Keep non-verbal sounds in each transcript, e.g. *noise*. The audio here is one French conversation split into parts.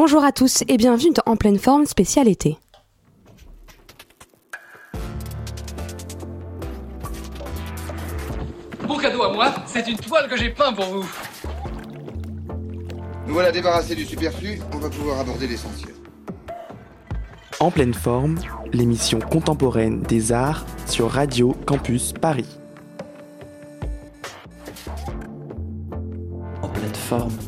Bonjour à tous et bienvenue dans En pleine forme spécial été. Mon cadeau à moi, c'est une toile que j'ai peint pour vous. Nous voilà débarrassés du superflu, on va pouvoir aborder l'essentiel. En pleine forme, l'émission contemporaine des arts sur Radio Campus Paris. En pleine forme.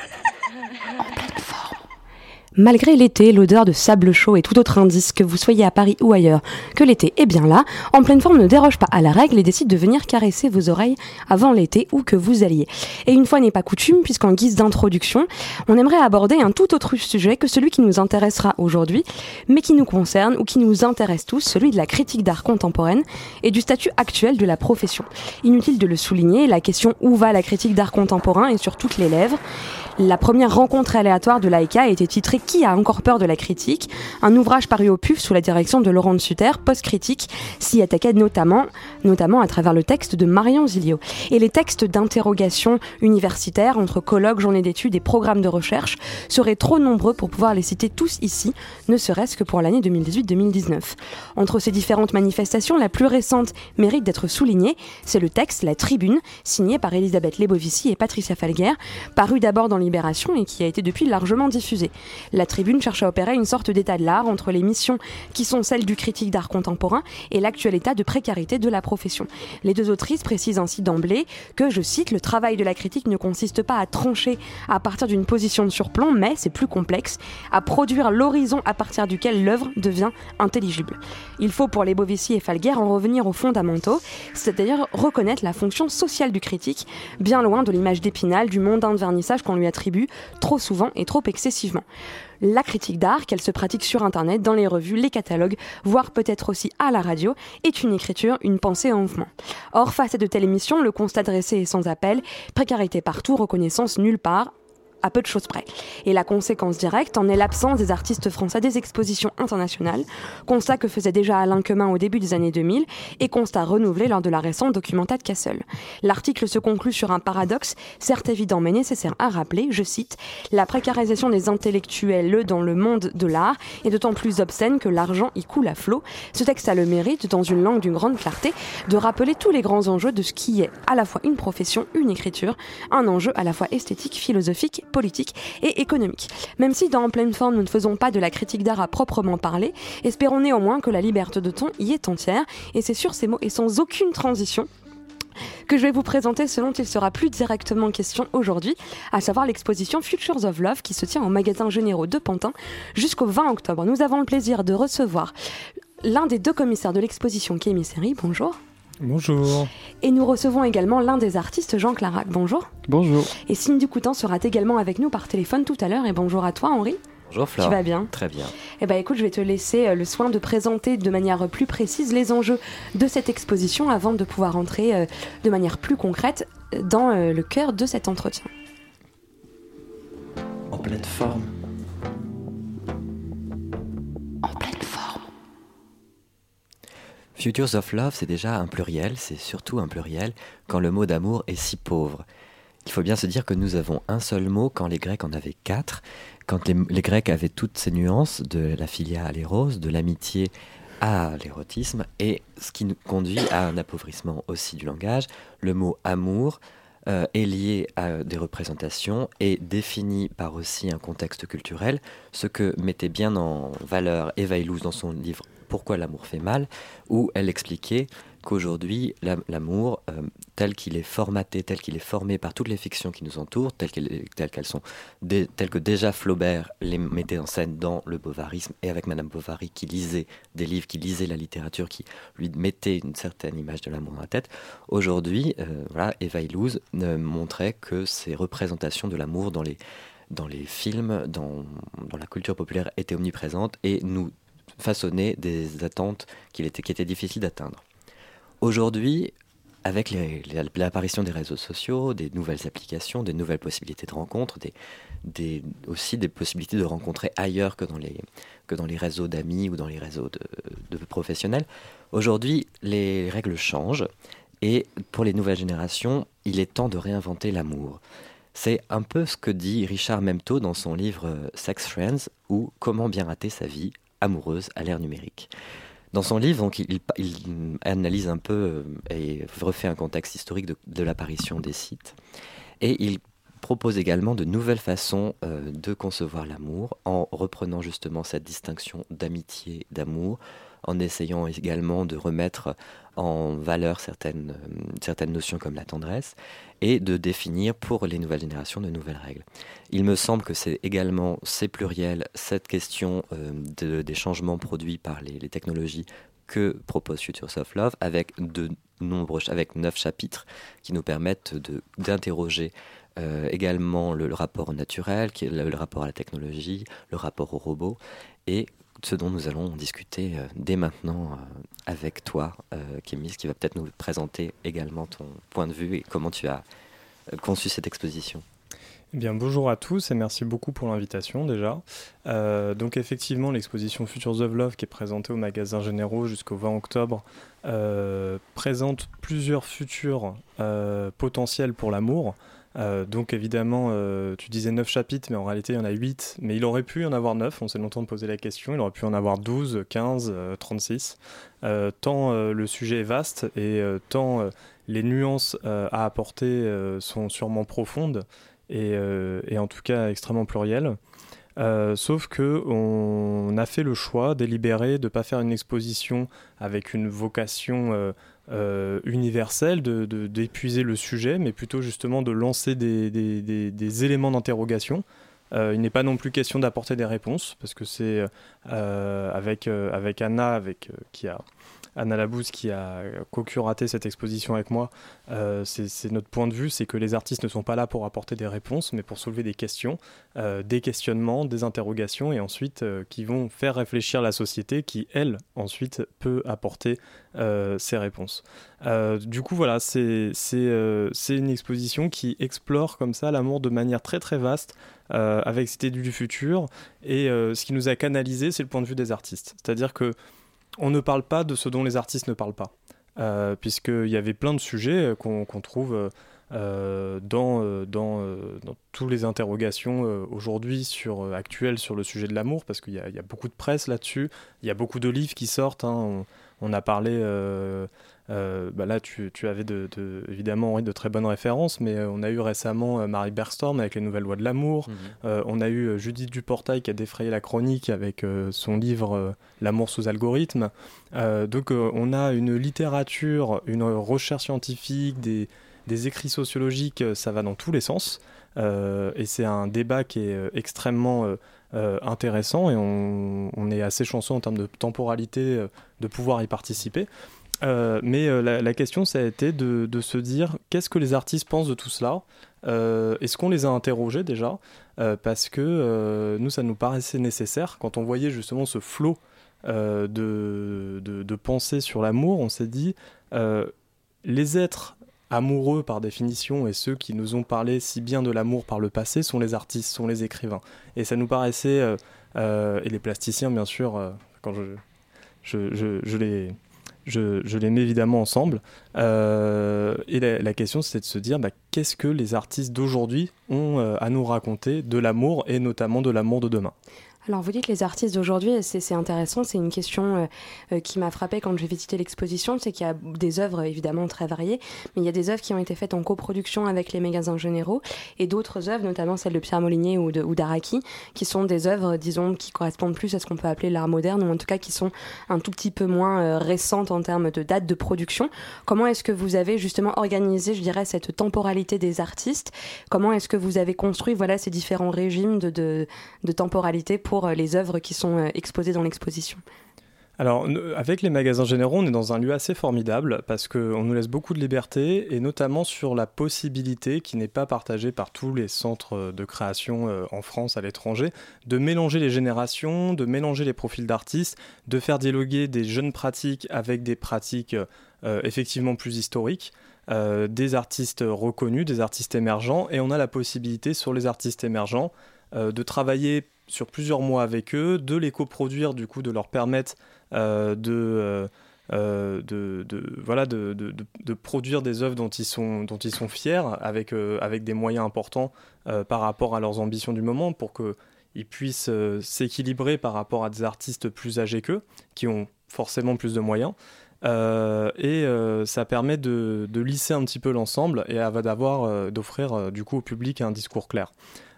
Malgré l'été, l'odeur de sable chaud et tout autre indice que vous soyez à Paris ou ailleurs, que l'été est bien là, en pleine forme ne déroge pas à la règle et décide de venir caresser vos oreilles avant l'été où que vous alliez. Et une fois n'est pas coutume, puisqu'en guise d'introduction, on aimerait aborder un tout autre sujet que celui qui nous intéressera aujourd'hui, mais qui nous concerne ou qui nous intéresse tous, celui de la critique d'art contemporaine et du statut actuel de la profession. Inutile de le souligner, la question où va la critique d'art contemporain est sur toutes les lèvres. La première rencontre aléatoire de l'AICA a été titrée Qui a encore peur de la critique? Un ouvrage paru au PUF sous la direction de Laurent de Sutter, post-critique, s'y attaquait notamment, notamment à travers le texte de Marion Zilio. Et les textes d'interrogation universitaires entre colloques, journées d'études et programmes de recherche seraient trop nombreux pour pouvoir les citer tous ici, ne serait-ce que pour l'année 2018-2019. Entre ces différentes manifestations, la plus récente mérite d'être soulignée, c'est le texte La Tribune, signé par Elisabeth Lebovici et Patricia Falguer, paru d'abord dans Libération et qui a été depuis largement diffusé. La Tribune cherche à opérer une sorte d'état de l'art entre les missions qui sont celles du critique d'art contemporain et l'actuel état de précarité de la profession. Les deux autrices précisent ainsi d'emblée que, je cite, le travail de la critique ne consiste pas à trancher à partir d'une position de surplomb, mais c'est plus complexe, à produire l'horizon à partir duquel l'œuvre devient intelligible. Il faut pour les Bovici et Falguer en revenir aux fondamentaux, c'est-à-dire reconnaître la fonction sociale du critique, bien loin de l'image d'épinal du mondain de vernissage qu'on lui attribue trop souvent et trop excessivement. La critique d'art, qu'elle se pratique sur Internet, dans les revues, les catalogues, voire peut-être aussi à la radio, est une écriture, une pensée en mouvement. Or, face à de telles émissions, le constat dressé est sans appel, précarité partout, reconnaissance nulle part, à peu de choses près. Et la conséquence directe en est l'absence des artistes français des expositions internationales, constat que faisait déjà Alain Quemin au début des années 2000 et constat renouvelé lors de la récente Documenta de Castle. L'article se conclut sur un paradoxe, certes évident mais nécessaire à rappeler, je cite, La précarisation des intellectuels dans le monde de l'art est d'autant plus obscène que l'argent y coule à flot. Ce texte a le mérite, dans une langue d'une grande clarté, de rappeler tous les grands enjeux de ce qui est à la fois une profession, une écriture, un enjeu à la fois esthétique, philosophique, politique et économique. Même si dans pleine forme nous ne faisons pas de la critique d'art à proprement parler, espérons néanmoins que la liberté de ton y est entière, et c'est sur ces mots et sans aucune transition que je vais vous présenter ce dont il sera plus directement question aujourd'hui, à savoir l'exposition Futures of Love qui se tient au magasin généraux de Pantin jusqu'au 20 octobre. Nous avons le plaisir de recevoir l'un des deux commissaires de l'exposition, Kémy Seri. Bonjour. Bonjour. Et nous recevons également l'un des artistes, Jean Clarac. Bonjour. Bonjour. Et Cindy Coutan sera également avec nous par téléphone tout à l'heure. Et bonjour à toi, Henri. Bonjour Flore. Tu vas bien Très bien. Eh ben écoute, je vais te laisser euh, le soin de présenter de manière plus précise les enjeux de cette exposition avant de pouvoir entrer euh, de manière plus concrète dans euh, le cœur de cet entretien. En pleine forme. En pleine forme. Futures of Love, c'est déjà un pluriel, c'est surtout un pluriel quand le mot d'amour est si pauvre. Il faut bien se dire que nous avons un seul mot quand les Grecs en avaient quatre, quand les, Grecs avaient toutes ces nuances de la filia à l'éros, de l'amitié à l'érotisme, et ce qui nous conduit à un appauvrissement aussi du langage. Le mot amour euh, est lié à des représentations et défini par aussi un contexte culturel, ce que mettait bien en valeur Eva Illouz dans son livre Pourquoi l'amour fait mal, où elle expliquait qu'aujourd'hui, la- l'amour, euh, tel qu'il est formaté, tel qu'il est formé par toutes les fictions qui nous entourent, telles qu'elles sont, telles que déjà Flaubert les mettait en scène dans le bovarisme, et avec Madame Bovary qui lisait des livres, qui lisait la littérature, qui lui mettait une certaine image de l'amour dans la tête, aujourd'hui, euh, voilà, Eva Illouz euh, montrait que ces représentations de l'amour dans les, films, dans, dans la culture populaire étaient omniprésentes et nous façonnaient des attentes qu'il était, qui étaient difficiles d'atteindre. Aujourd'hui, avec l'apparition des réseaux sociaux, des nouvelles applications, des nouvelles possibilités de rencontres, des, aussi des possibilités de rencontrer ailleurs que dans les, que dans les réseaux d'amis ou dans les réseaux de, de professionnels, aujourd'hui les règles changent et pour les nouvelles générations, il est temps de réinventer l'amour. C'est un peu ce que dit Richard Memto dans son livre euh, Sex Friends ou Comment bien rater sa vie amoureuse à l'ère numérique. Dans son livre, donc, il, analyse un peu euh, et refait un contexte historique de, l'apparition des sites. Et il propose également de nouvelles façons euh, de concevoir l'amour en reprenant justement cette distinction d'amitié, d'amour, en essayant également de remettre en valeur certaines, euh, certaines notions comme la tendresse et de définir pour les nouvelles générations de nouvelles règles. Il me semble que c'est également, c'est pluriel, cette question euh, de, des changements produits par les, technologies que propose Future Soft Love avec de nombreux, avec neuf chapitres qui nous permettent d'interroger euh, également le, rapport au naturel, qui est le, rapport à la technologie, le rapport au robot, et ce dont nous allons discuter euh, dès maintenant euh, avec toi, euh, Kémis, qui va peut-être nous présenter également ton point de vue et comment tu as conçu cette exposition. Eh bien, bonjour à tous et merci beaucoup pour l'invitation déjà. donc effectivement, l'exposition Futures of Love qui est présentée au magasin Généraux jusqu'au 20 octobre présente plusieurs futurs potentiels pour l'amour. Euh, donc évidemment, euh, tu disais 9 chapitres, mais en réalité il y en a 8. Mais il aurait pu y en avoir 9, on s'est longtemps posé la question, il aurait pu en avoir 12, 15, 36. tant euh, le sujet est vaste et tant les nuances à apporter sont sûrement profondes et, en tout cas extrêmement plurielles. sauf que on a fait le choix délibéré de ne pas faire une exposition avec une vocation universel d'épuiser de, le sujet, mais plutôt justement de lancer des, des, éléments d'interrogation. Euh, il n'est pas non plus question d'apporter des réponses, parce que c'est euh, avec, avec Anna, avec, qui a Anna Labousse qui a co-curaté cette exposition avec moi, euh, c'est notre point de vue, c'est que les artistes ne sont pas là pour apporter des réponses, mais pour soulever des questions, euh, des questionnements, des interrogations, et ensuite euh, qui vont faire réfléchir la société qui, elle, ensuite peut apporter ces réponses. du coup, voilà, c'est une exposition qui explore comme ça l'amour de manière très très vaste, avec cette idée du futur, et ce qui nous a canalisé, c'est le point de vue des artistes. C'est-à-dire que on ne parle pas de ce dont les artistes ne parlent pas. Euh, puisqu'il y avait plein de sujets euh, qu'on trouve euh, dans, toutes les interrogations aujourd'hui actuelles sur le sujet de l'amour, parce qu'il y, a beaucoup de presse là-dessus, il y a beaucoup de livres qui sortent. Hein. on, a parlé euh, bah là, tu, avais de, évidemment de très bonnes références, mais euh, on a eu récemment euh, Marie Berstorm avec les nouvelles lois de l'amour. Mhm. on a eu Judith Duportail qui a défrayé la chronique avec son livre L'amour sous algorithme. donc, on a une littérature, une recherche scientifique, des, écrits sociologiques, ça va dans tous les sens. et c'est un débat qui est extrêmement intéressant et on, on, est assez chanceux en termes de temporalité de pouvoir y participer. Euh, mais euh, la, question, ça a été de, se dire qu'est-ce que les artistes pensent de tout cela? Euh, Est-ce qu'on les a interrogés déjà? Parce que nous, ça nous paraissait nécessaire. Quand on voyait justement ce flot de, de, sur l'amour, on s'est dit les êtres amoureux par définition et ceux qui nous ont parlé si bien de l'amour par le passé sont les artistes, sont les écrivains. Et ça nous paraissait, et les plasticiens bien sûr, quand je les je, les mets évidemment ensemble. Euh, et la, question, c'est de se dire bah, qu'est-ce que les artistes d'aujourd'hui ont euh, à nous raconter de l'amour et notamment de l'amour de demain? Alors vous dites les artistes d'aujourd'hui, c'est intéressant, c'est une question euh, euh, qui m'a frappé quand j'ai visité l'exposition, c'est qu'il y a des œuvres évidemment très variées, mais il y a des œuvres qui ont été faites en coproduction avec les magasins généraux et d'autres œuvres, notamment celles de Pierre Molinier ou d'Araki, qui sont des œuvres, disons, qui correspondent plus à ce qu'on peut appeler l'art moderne, ou en tout cas qui sont un tout petit peu moins euh, récentes en termes de date de production. Comment est-ce que vous avez justement organisé, je dirais, cette temporalité des artistes? Comment est-ce que vous avez construit voilà, ces différents régimes de, de, de temporalité pour euh, les œuvres qui sont euh, exposées dans l'exposition alors, avec les magasins généraux, on est dans un lieu assez formidable parce qu'on nous laisse beaucoup de liberté et notamment sur la possibilité, qui n'est pas partagée par tous les centres de création euh, en France, à l'étranger, de mélanger les générations, de mélanger les profils d'artistes, de faire dialoguer des jeunes pratiques avec des pratiques effectivement plus historiques. des artistes reconnus, des artistes émergents, et on a la possibilité sur les artistes émergents de travailler sur plusieurs mois avec eux, de les coproduire, du coup, de leur permettre de euh, de, voilà, de, de, produire des œuvres dont ils sont, dont ils sont fiers, avec, euh, avec des moyens importants euh, par rapport à leurs ambitions du moment, pour qu'ils puissent s'équilibrer par rapport à des artistes plus âgés qu'eux, qui ont forcément plus de moyens. et ça permet de, lisser un petit peu l'ensemble et d'avoir d'offrir du coup au public un discours clair.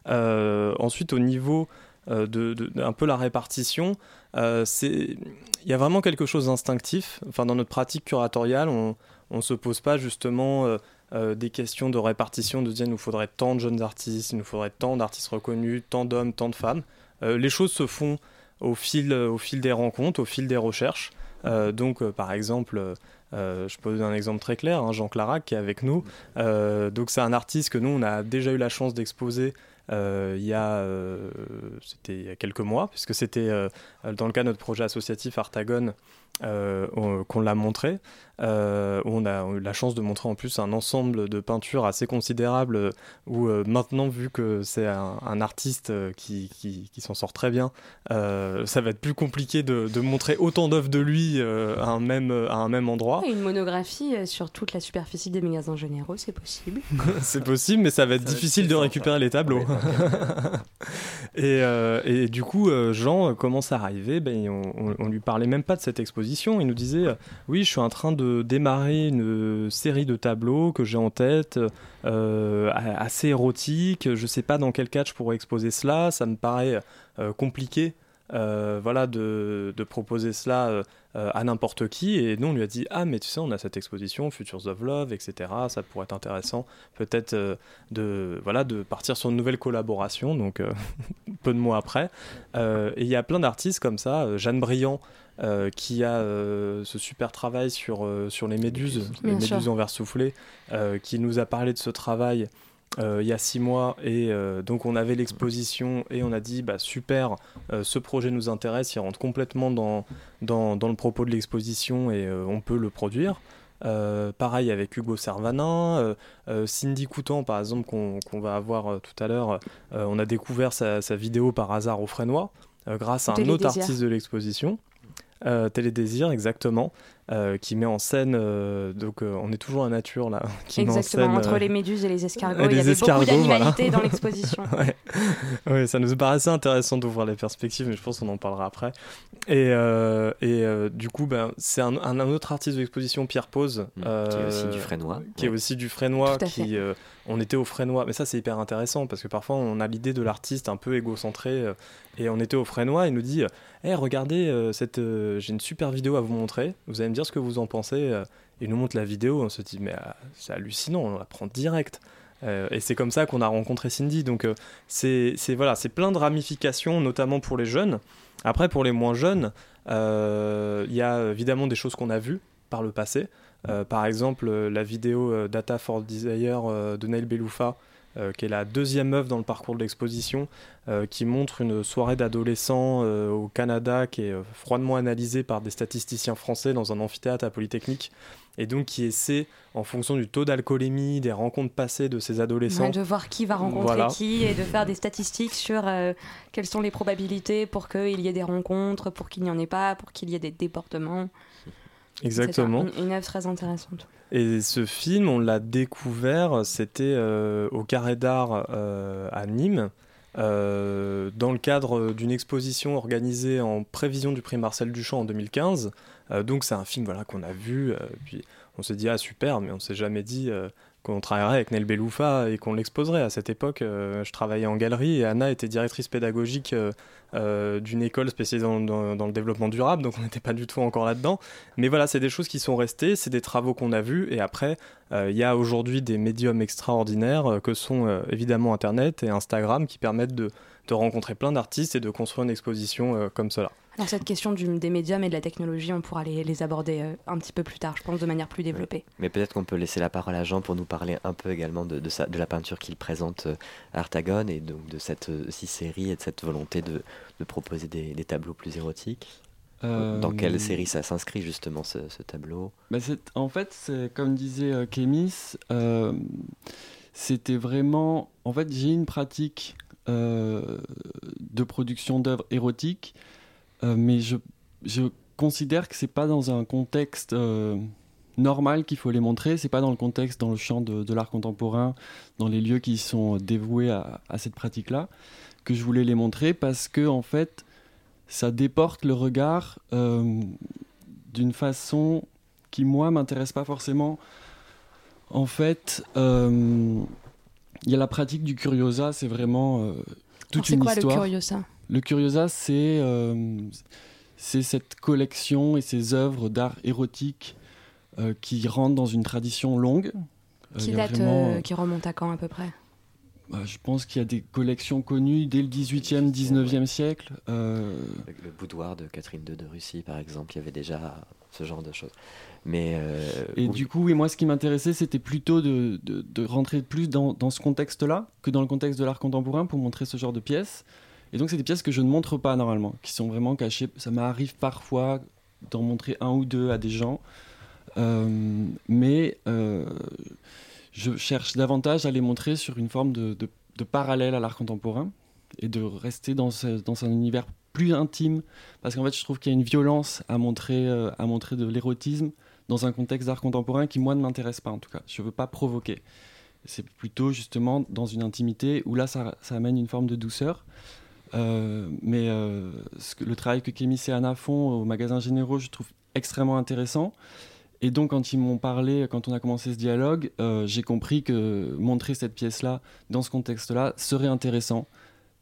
ensuite, au niveau de, un peu la répartition, euh, il y a vraiment quelque chose d'instinctif. Enfin, dans notre pratique curatoriale, on ne se pose pas justement euh, euh, des questions de répartition, de dire il nous faudrait tant de jeunes artistes, il nous faudrait tant d'artistes reconnus, tant d'hommes, tant de femmes. les choses se font au fil, au fil des rencontres, au fil des recherches. donc, par exemple, je peux donner un exemple très clair, hein, Jean Clarac qui est avec nous. donc, c'est un artiste que nous, on a déjà eu la chance d'exposer euh, il, y a, euh, c'était il y a quelques mois, puisque c'était euh, dans le cas de notre projet associatif Artagon qu'on l'a montré. Euh, où on a eu la chance de montrer en plus un ensemble de peintures assez considérable, où euh, maintenant, vu que c'est un, artiste euh, qui, qui, s'en sort très bien, ça va être plus compliqué de, de montrer autant d'œuvres de lui à, un même, à un même endroit. une monographie sur toute la superficie des magasins généraux, c'est possible. *laughs* c'est possible, mais ça va être difficile de récupérer les tableaux. *laughs* et, et, du coup, Jean commence à arriver, ben, on, on, lui parlait même pas de cette exposition, il nous disait, oui, je suis en train de démarrer une série de tableaux que j'ai en tête, euh, assez érotiques. Je ne sais pas dans quel cadre je pourrais exposer cela. Ça me paraît euh, compliqué. Euh, voilà, de, proposer cela à n'importe qui. Et nous, on lui a dit Ah, mais tu sais, on a cette exposition, Futures of Love, etc. Ça pourrait être intéressant, peut-être, de, voilà, de partir sur une nouvelle collaboration. Donc, *laughs* peu de mois après. et il y a plein d'artistes comme ça. Jeanne Briand, euh, qui a euh, ce super travail sur, euh, sur les méduses, les méduses en verre soufflé, qui nous a parlé de ce travail il y a six mois et donc on avait l'exposition et on a dit bah super ce projet nous intéresse il rentre complètement dans, dans, dans le propos de l'exposition et on peut le produire pareil avec Hugo Servanin, Cindy Coutan par exemple qu'on va avoir tout à l'heure, on a découvert sa, sa, vidéo par hasard au Frénois grâce à un autre artiste de l'exposition. Euh, Télédésir, exactement, euh, qui met en scène. Euh, donc, on est toujours en nature là. *laughs* Qui exactement, met en scène, entre les méduses et les escargots. *laughs* Il y avait beaucoup d'animalité dans l'exposition. *laughs* ouais. ça nous paraissait intéressant d'ouvrir les perspectives, mais je pense qu'on en parlera après. Et, et du coup, ben, c'est un, un, autre artiste de l'exposition, Pierre Pose. Mmh. qui est aussi du Frénois. Qui est aussi du Frénois, qui on était au Frénois, mais ça c'est hyper intéressant parce que parfois on a l'idée de l'artiste un peu égocentré euh, et on était au Frénois, il nous dit hey, regardez, euh, cette, euh, j'ai une super vidéo à vous montrer, vous allez me dire ce que vous en pensez. il nous montre la vidéo, on se dit mais c'est hallucinant, on la prend direct. et c'est comme ça qu'on a rencontré Cindy. Donc c'est voilà, c'est plein de ramifications, notamment pour les jeunes. Après, pour les moins jeunes, il y a évidemment des choses qu'on a vues par le passé. Euh, par exemple, euh, la vidéo euh, Data for Desire de Neil Beloufa, qui est la deuxième œuvre dans le parcours de l'exposition, qui montre une soirée d'adolescents au Canada qui est froidement analysée par des statisticiens français dans un amphithéâtre à Polytechnique, et donc qui essaie, en fonction du taux d'alcoolémie, des rencontres passées de ces adolescents, de voir qui va rencontrer qui et de faire des statistiques sur quelles sont les probabilités pour qu'il y ait des rencontres, pour qu'il n'y en ait pas, pour qu'il y ait des déportements. Exactement. Une, œuvre très intéressante. Et ce film, on l'a découvert, c'était euh, au Carré d'Art euh, à Nîmes, euh, dans le cadre d'une exposition organisée en prévision du prix Marcel Duchamp en 2015. donc c'est un film voilà, qu'on a vu, puis on s'est dit ah super, mais on s'est jamais dit qu'on travaillerait avec Nel Beloufa et qu'on l'exposerait. À cette époque, je travaillais en galerie et Anna était directrice pédagogique euh, d'une école spécialisée dans, le développement durable, donc on n'était pas du tout encore là-dedans. Mais voilà, c'est des choses qui sont restées, c'est des travaux qu'on a vus, et après, euh, il y a aujourd'hui des médiums extraordinaires euh, que sont évidemment Internet et Instagram qui permettent de, de rencontrer plein d'artistes et de construire une exposition comme cela. Alors cette question des médiums et de la technologie, on pourra les, aborder euh, un petit peu plus tard, je pense, de manière plus développée. Mais peut-être qu'on peut laisser la parole à Jean pour nous parler un peu également de, de, la peinture qu'il présente euh, à Artagon et donc de cette euh, série et de cette volonté de, proposer des, tableaux plus érotiques. Dans quelle série ça s'inscrit justement ce, tableau? Bah, En fait, comme disait Kémis, c'était vraiment... En fait, j'ai une pratique de production d'œuvres érotiques, mais je, je considère que c'est pas dans un contexte normal qu'il faut les montrer. C'est pas dans le contexte, dans le champ de, l'art contemporain, dans les lieux qui sont dévoués à, cette pratique-là, que je voulais les montrer parce que en fait, ça déporte le regard euh, d'une façon qui moi m'intéresse pas forcément. En fait, euh, il y a la pratique du curiosa, c'est vraiment euh, toute une quoi, histoire. Le curiosa, le curiosa, c'est c'est cette collection et ces œuvres d'art érotique euh, qui rentre dans une tradition longue. Euh, qui date, euh, qui remonte à quand à peu près? Bah, je pense qu'il y a des collections connues dès le 18e, 19e siècle. Le boudoir de Catherine II de Russie, par exemple, il y avait déjà ce genre de choses. Mais et du coup, oui, moi, ce qui m'intéressait, c'était plutôt de, de, rentrer plus dans, dans ce contexte-là que dans le contexte de l'art contemporain pour montrer ce genre de pièces. Et donc, c'est des pièces que je ne montre pas normalement, qui sont vraiment cachées. Ça m'arrive parfois d'en montrer un ou deux à des gens. Euh, mais euh, je cherche davantage à les montrer sur une forme de, parallèle à l'art contemporain et de rester dans, dans un univers plus intime parce qu'en fait je trouve qu'il y a une violence à montrer, euh, à montrer de l'érotisme dans un contexte d'art contemporain qui moi ne m'intéresse pas en tout cas. Je ne veux pas provoquer. C'est plutôt justement dans une intimité où là ça amène une forme de douceur. Mais ce que, le travail que Kémy et Anna font au magasin Généraux, je trouve extrêmement intéressant. Et donc, quand ils m'ont parlé, quand on a commencé ce dialogue, euh, j'ai compris que montrer cette pièce-là, dans ce contexte-là, serait intéressant,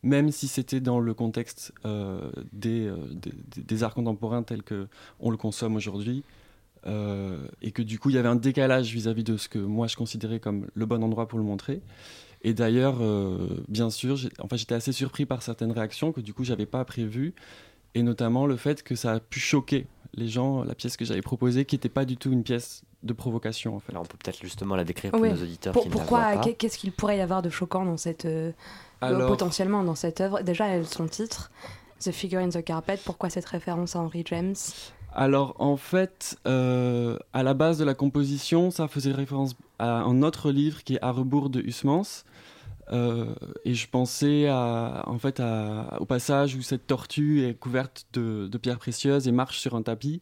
même si c'était dans le contexte euh, euh, des, arts contemporains tels qu'on le consomme aujourd'hui. et que du coup, il y avait un décalage vis-à-vis de ce que moi je considérais comme le bon endroit pour le montrer. Et d'ailleurs, bien sûr, enfin, j'étais assez surpris par certaines réactions que du coup, j'avais pas prévues, et notamment le fait que ça a pu choquer les gens la pièce que j'avais proposée, qui n'était pas du tout une pièce de provocation. En fait. Alors on peut peut-être justement la décrire pour nos auditeurs qui pourquoi, Qu'est-ce qu'il pourrait y avoir de choquant dans cette, euh, potentiellement dans cette œuvre? Déjà, son titre, The Figure in the Carpet. Pourquoi cette référence à Henry James? Alors en fait, euh, à la base de la composition, ça faisait référence à un autre livre qui est À rebours de Huysmans, euh, et je pensais à, en fait au passage où cette tortue est couverte de, pierres précieuses et marche sur un tapis.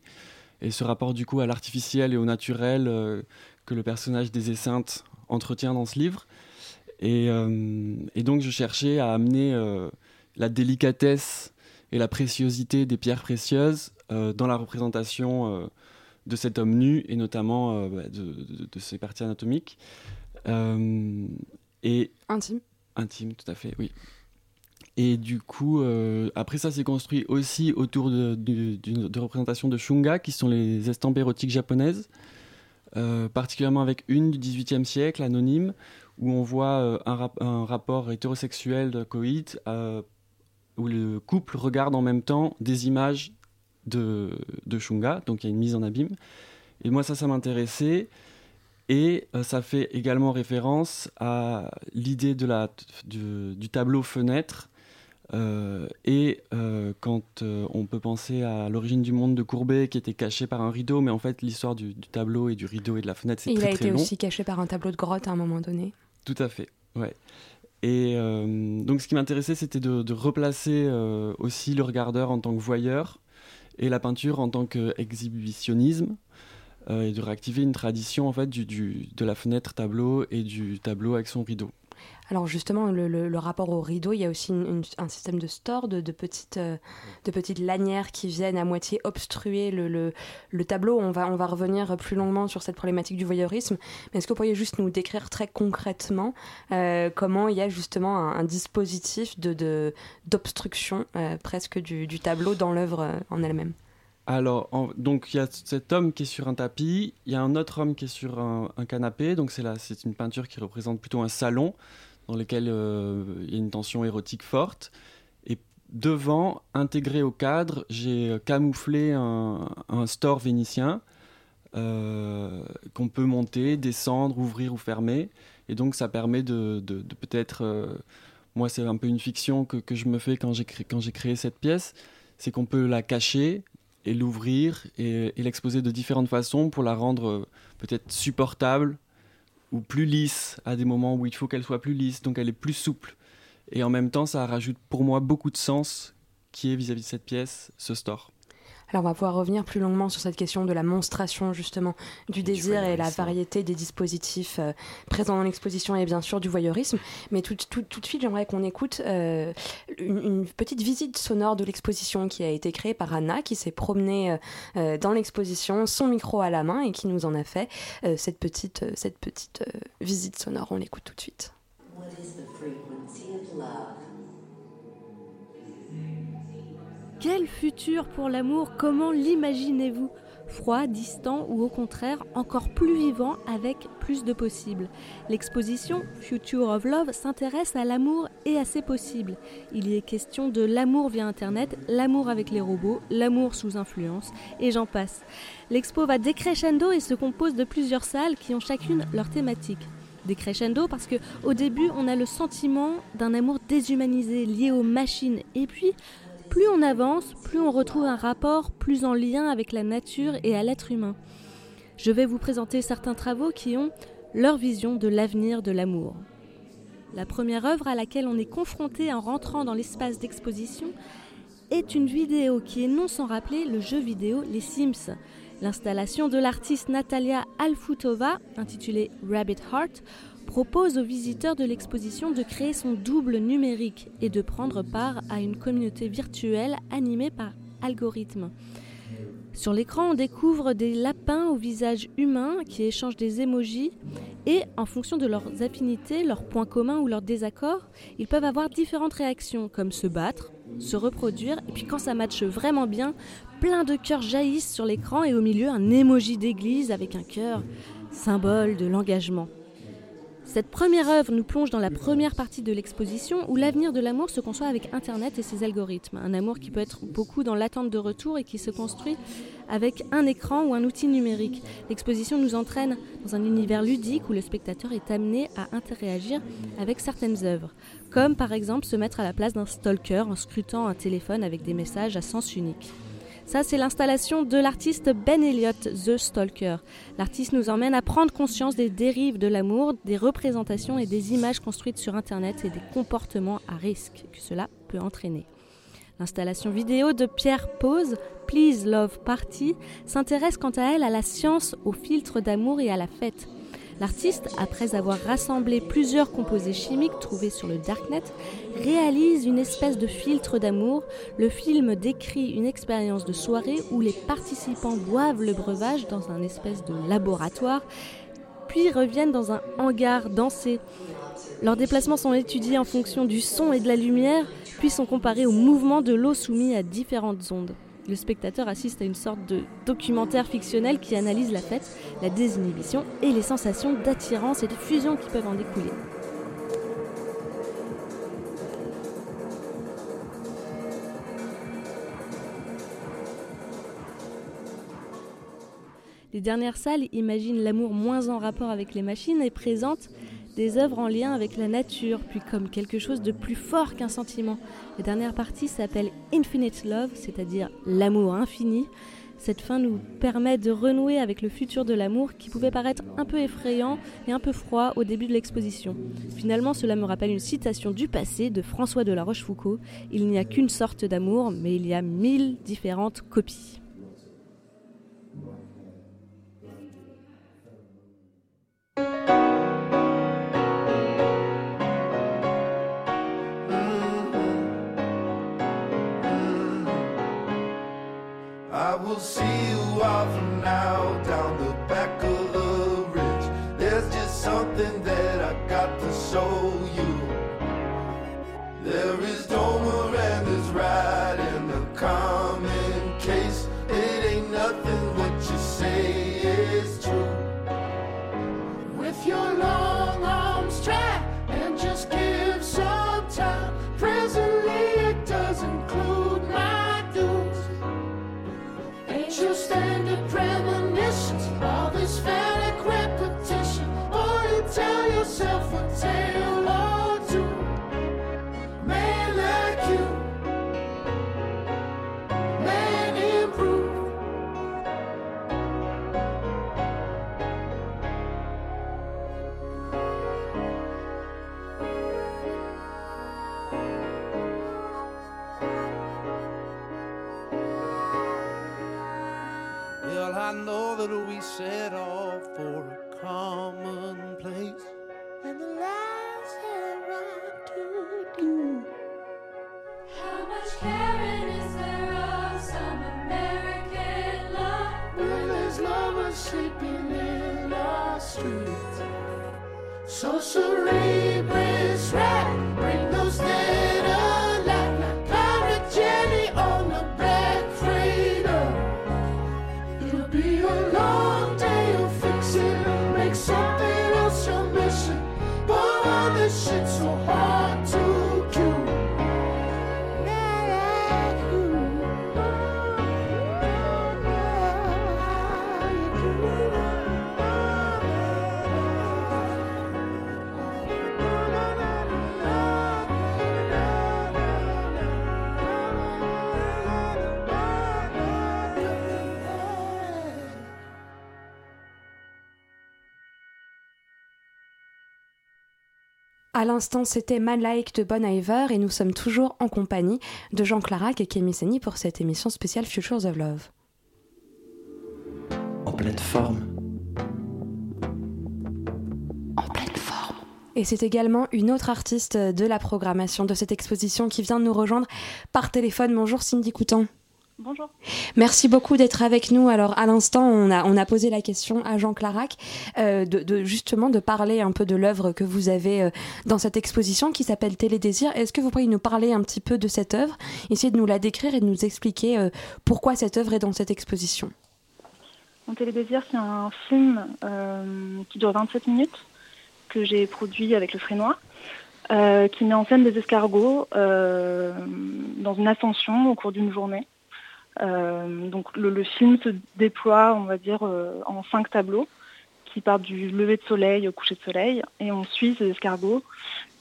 Et ce rapport du coup à l'artificiel et au naturel euh, que le personnage des Esseintes entretient dans ce livre. Et, euh, et donc je cherchais à amener la délicatesse et la préciosité des pierres précieuses dans la représentation de cet homme nu et notamment bah, de, ses parties anatomiques. Et intime. Intime, tout à fait, oui. Et du coup, euh, après ça s'est construit aussi autour de, de, représentations de shunga, qui sont les estampes érotiques japonaises, euh, particulièrement avec une du XVIIIe siècle, anonyme, où on voit euh, un, un, rapport hétérosexuel de coït, où le couple regarde en même temps des images de, de shunga, donc il y a une mise en abîme. Et moi, ça, ça m'intéressait. Et euh, ça fait également référence à l'idée de la, du, tableau fenêtre. Euh, et euh, quand on peut penser à l'origine du monde de Courbet qui était caché par un rideau, mais en fait l'histoire du, tableau et du rideau et de la fenêtre c'est très très long. Il a été aussi caché par un tableau de grotte à un moment donné. Tout à fait, ouais. Et donc ce qui m'intéressait c'était de, de, replacer aussi le regardeur en tant que voyeur et la peinture en tant qu'exhibitionnisme. Euh, et de réactiver une tradition en fait du, de la fenêtre tableau et du tableau avec son rideau. Alors justement, le, le, rapport au rideau, il y a aussi un système de store, de, de, petites, euh, de petites lanières qui viennent à moitié obstruer le, le, tableau. On va, on va revenir plus longuement sur cette problématique du voyeurisme. Mais est-ce que vous pourriez juste nous décrire très concrètement euh, comment il y a justement un, dispositif de, d'obstruction presque du, tableau dans l'œuvre en elle-même? Alors, donc il y a cet homme qui est sur un tapis, il y a un autre homme qui est sur un, canapé, donc c'est c'est une peinture qui représente plutôt un salon dans lequel euh, il y a une tension érotique forte. Et devant, intégré au cadre, j'ai camouflé un, store vénitien euh, qu'on peut monter, descendre, ouvrir ou fermer. Et donc ça permet de, peut-être... Euh, moi, c'est un peu une fiction que, je me fais quand j'ai créé cette pièce, c'est qu'on peut la cacher et l'ouvrir et, l'exposer de différentes façons pour la rendre euh, peut-être supportable ou plus lisse à des moments où il faut qu'elle soit plus lisse, donc elle est plus souple. Et en même temps, ça rajoute pour moi beaucoup de sens qui est vis-à-vis de cette pièce, ce store. Alors on va pouvoir revenir plus longuement sur cette question de la monstration justement du désir et la variété des dispositifs euh, présents dans l'exposition et bien sûr du voyeurisme. Mais tout, tout, tout de suite j'aimerais qu'on écoute euh, une, une, petite visite sonore de l'exposition qui a été créée par Anna qui s'est promenée euh, dans l'exposition, son micro à la main et qui nous en a fait euh, cette petite, cette petite visite sonore. On l'écoute tout de suite. What is the frequency of love? Quel futur pour l'amour? Comment l'imaginez-vous? Froid, distant ou au contraire encore plus vivant avec plus de possibles. L'exposition Future of Love s'intéresse à l'amour et à ses possibles. Il y est question de l'amour via Internet, l'amour avec les robots, l'amour sous influence, et j'en passe. L'expo va décrescendo et se compose de plusieurs salles qui ont chacune leur thématique décrescendo parce que au début on a le sentiment d'un amour déshumanisé lié aux machines et puis plus on avance, plus on retrouve un rapport plus en lien avec la nature et à l'être humain. Je vais vous présenter certains travaux qui ont leur vision de l'avenir de l'amour. La première œuvre à laquelle on est confronté en rentrant dans l'espace d'exposition est une vidéo qui est non sans rappeler le jeu vidéo Les Sims. L'installation de l'artiste Natalia Alfutova, intitulée Rabbit Heart, propose aux visiteurs de l'exposition de créer son double numérique et de prendre part à une communauté virtuelle animée par algorithme. Sur l'écran, on découvre des lapins au visage humain qui échangent des émojis et, en fonction de leurs affinités, leurs points communs ou leurs désaccords, ils peuvent avoir différentes réactions, comme se battre, se reproduire, et puis quand ça matche vraiment bien, plein de cœurs jaillissent sur l'écran et au milieu un émoji d'église avec un cœur, symbole de l'engagement. Cette première œuvre nous plonge dans la première partie de l'exposition où l'avenir de l'amour se conçoit avec Internet et ses algorithmes. Un amour qui peut être beaucoup dans l'attente de retour et qui se construit avec un écran ou un outil numérique. L'exposition nous entraîne dans un univers ludique où le spectateur est amené à interagir avec certaines œuvres, comme par exemple se mettre à la place d'un stalker en scrutant un téléphone avec des messages à sens unique. Ça, c'est l'installation de l'artiste Ben Elliott, The Stalker. L'artiste nous emmène à prendre conscience des dérives de l'amour, des représentations et des images construites sur Internet et des comportements à risque que cela peut entraîner. L'installation vidéo de Pierre Pose, Please Love Party, s'intéresse quant à elle à la science, au filtre d'amour et à la fête. L'artiste, après avoir rassemblé plusieurs composés chimiques trouvés sur le Darknet, réalise une espèce de filtre d'amour. Le film décrit une expérience de soirée où les participants boivent le breuvage dans un espèce de laboratoire, puis reviennent dans un hangar danser. Leurs déplacements sont étudiés en fonction du son et de la lumière, puis sont comparés au mouvement de l'eau soumis à différentes ondes le spectateur assiste à une sorte de documentaire fictionnel qui analyse la fête, la désinhibition et les sensations d'attirance et de fusion qui peuvent en découler. Les dernières salles imaginent l'amour moins en rapport avec les machines et présentent des œuvres en lien avec la nature, puis comme quelque chose de plus fort qu'un sentiment. La dernière partie s'appelle Infinite Love, c'est-à-dire l'amour infini. Cette fin nous permet de renouer avec le futur de l'amour qui pouvait paraître un peu effrayant et un peu froid au début de l'exposition. Finalement, cela me rappelle une citation du passé de François de la Rochefoucauld Il n'y a qu'une sorte d'amour, mais il y a mille différentes copies. Will see À l'instant, c'était Man Like de Bon Iver et nous sommes toujours en compagnie de Jean Clarac et Kémy Seni pour cette émission spéciale Futures of Love. En pleine forme. Et c'est également une autre artiste de la programmation de cette exposition qui vient de nous rejoindre par téléphone. Bonjour Cindy Coutan. Bonjour. Merci beaucoup d'être avec nous. Alors à l'instant, on a, on a posé la question à Jean Clarac euh, de, de- justement de parler un peu de l'œuvre que vous avez euh, dans cette exposition qui s'appelle Télédésir. Est-ce que vous pourriez nous parler un petit peu de cette œuvre, essayer de nous la décrire et de nous expliquer euh, pourquoi cette œuvre est dans cette exposition? Mon Télédésir, c'est un film qui dure 27 minutes, que j'ai produit avec le Frénois, qui met en scène des escargots dans une ascension au cours d'une journée. Euh, donc le, le film se déploie, on va dire, euh, en cinq tableaux qui partent du lever de soleil au coucher de soleil, et on suit ces escargots.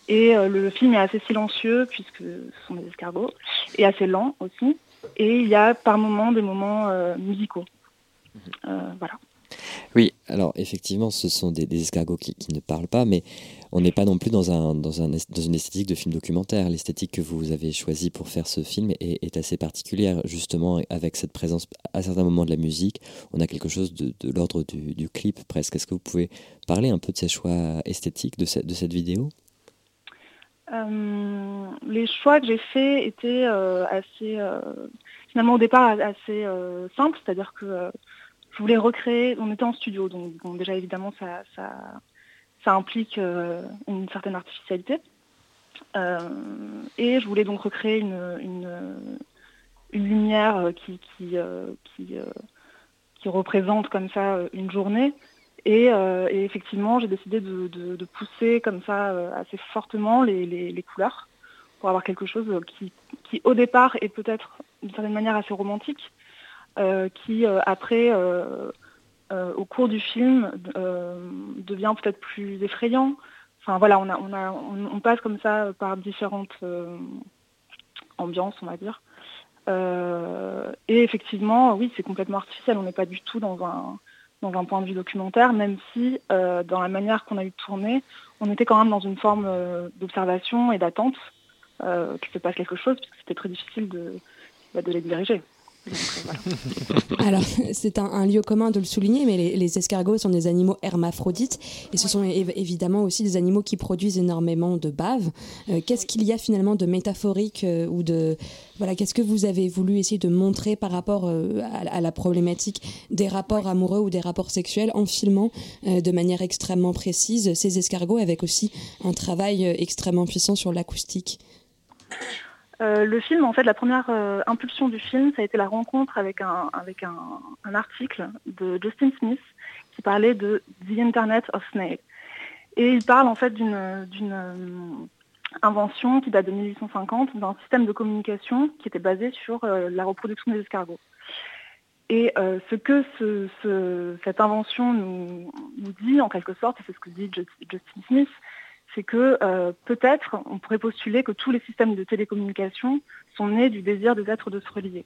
Et euh, le film est assez silencieux puisque ce sont des escargots, et assez lent aussi. Et il y a par moments des moments euh, musicaux. Euh, voilà. Oui, alors effectivement, ce sont des, escargots qui, ne parlent pas, mais on n'est pas non plus dans, un, dans, un, dans une esthétique de film documentaire. L'esthétique que vous avez choisie pour faire ce film est, assez particulière, justement, avec cette présence à certains moments de la musique. On a quelque chose de, l'ordre du, clip presque. Est-ce que vous pouvez parler un peu de ces choix esthétiques de cette, vidéo? Euh, les choix que j'ai faits étaient euh, assez, euh, finalement au départ assez simples, c'est-à-dire que je voulais recréer, on était en studio, donc déjà évidemment ça, ça, implique euh, une certaine artificialité. Euh, et je voulais donc recréer une, lumière qui, qui, euh, qui, représente comme ça une journée. Et, effectivement, j'ai décidé de, pousser comme ça assez fortement les, couleurs pour avoir quelque chose qui, qui au départ est peut-être d'une certaine manière assez romantique, qui euh, après, euh, euh, au cours du film, euh, devient peut-être plus effrayant. Enfin voilà, on, passe comme ça par différentes euh, ambiances, on va dire. Euh, et effectivement, oui, c'est complètement artificiel. On n'est pas du tout dans un, dans un point de vue documentaire, même si euh, dans la manière qu'on a eu de tourner, on était quand même dans une forme euh, d'observation et d'attente euh, qu'il se passe quelque chose, puisque c'était très difficile de, bah, de les diriger. Donc, voilà. *laughs* Alors, c'est un, un lieu commun de le souligner, mais les, les escargots sont des animaux hermaphrodites et ce sont év- évidemment aussi des animaux qui produisent énormément de bave. Euh, qu'est-ce qu'il y a finalement de métaphorique euh, ou de voilà, qu'est-ce que vous avez voulu essayer de montrer par rapport euh, à, à la problématique des rapports amoureux ou des rapports sexuels en filmant euh, de manière extrêmement précise ces escargots avec aussi un travail extrêmement puissant sur l'acoustique? Euh, le film, en fait, la première euh, impulsion du film, ça a été la rencontre avec un, article de Justin Smith qui parlait de The Internet of Snail. Et il parle en fait d'une euh, invention qui date de 1850 d'un système de communication qui était basé sur la reproduction des escargots. Et ce que ce- ce- cette invention nous, nous dit, en quelque sorte, et c'est ce que dit Just- Justin Smith, c'est que euh, peut-être on pourrait postuler que tous les systèmes de télécommunication sont nés du désir des êtres de se relier.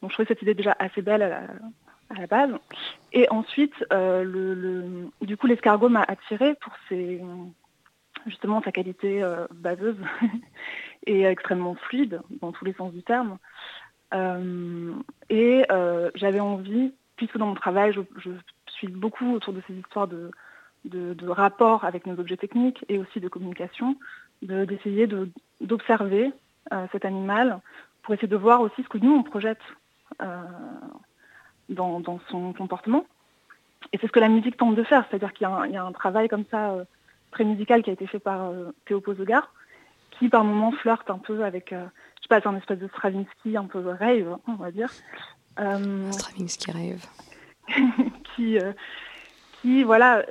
Donc je trouvais cette idée déjà assez belle à la, base. Et ensuite, euh, le, du coup, l'escargot m'a attiré pour ses, justement sa qualité euh, baveuse *laughs* et extrêmement fluide dans tous les sens du terme. Euh, et j'avais envie puisque dans mon travail, je suis beaucoup autour de ces histoires de, de, de rapport avec nos objets techniques et aussi de communication, de- d'essayer de- d'observer euh, cet animal pour essayer de voir aussi ce que nous, on projette euh, dans, dans son comportement. Et c'est ce que la musique tente de faire, c'est-à-dire qu'il y, a un- il y a un travail comme ça euh, très musical qui a été fait par Théo Pozogar, qui par moments flirte un peu avec, je sais pas, c'est un espèce de Stravinsky un peu rave, on va dire. Stravinsky rave. *laughs* qui, qui voilà,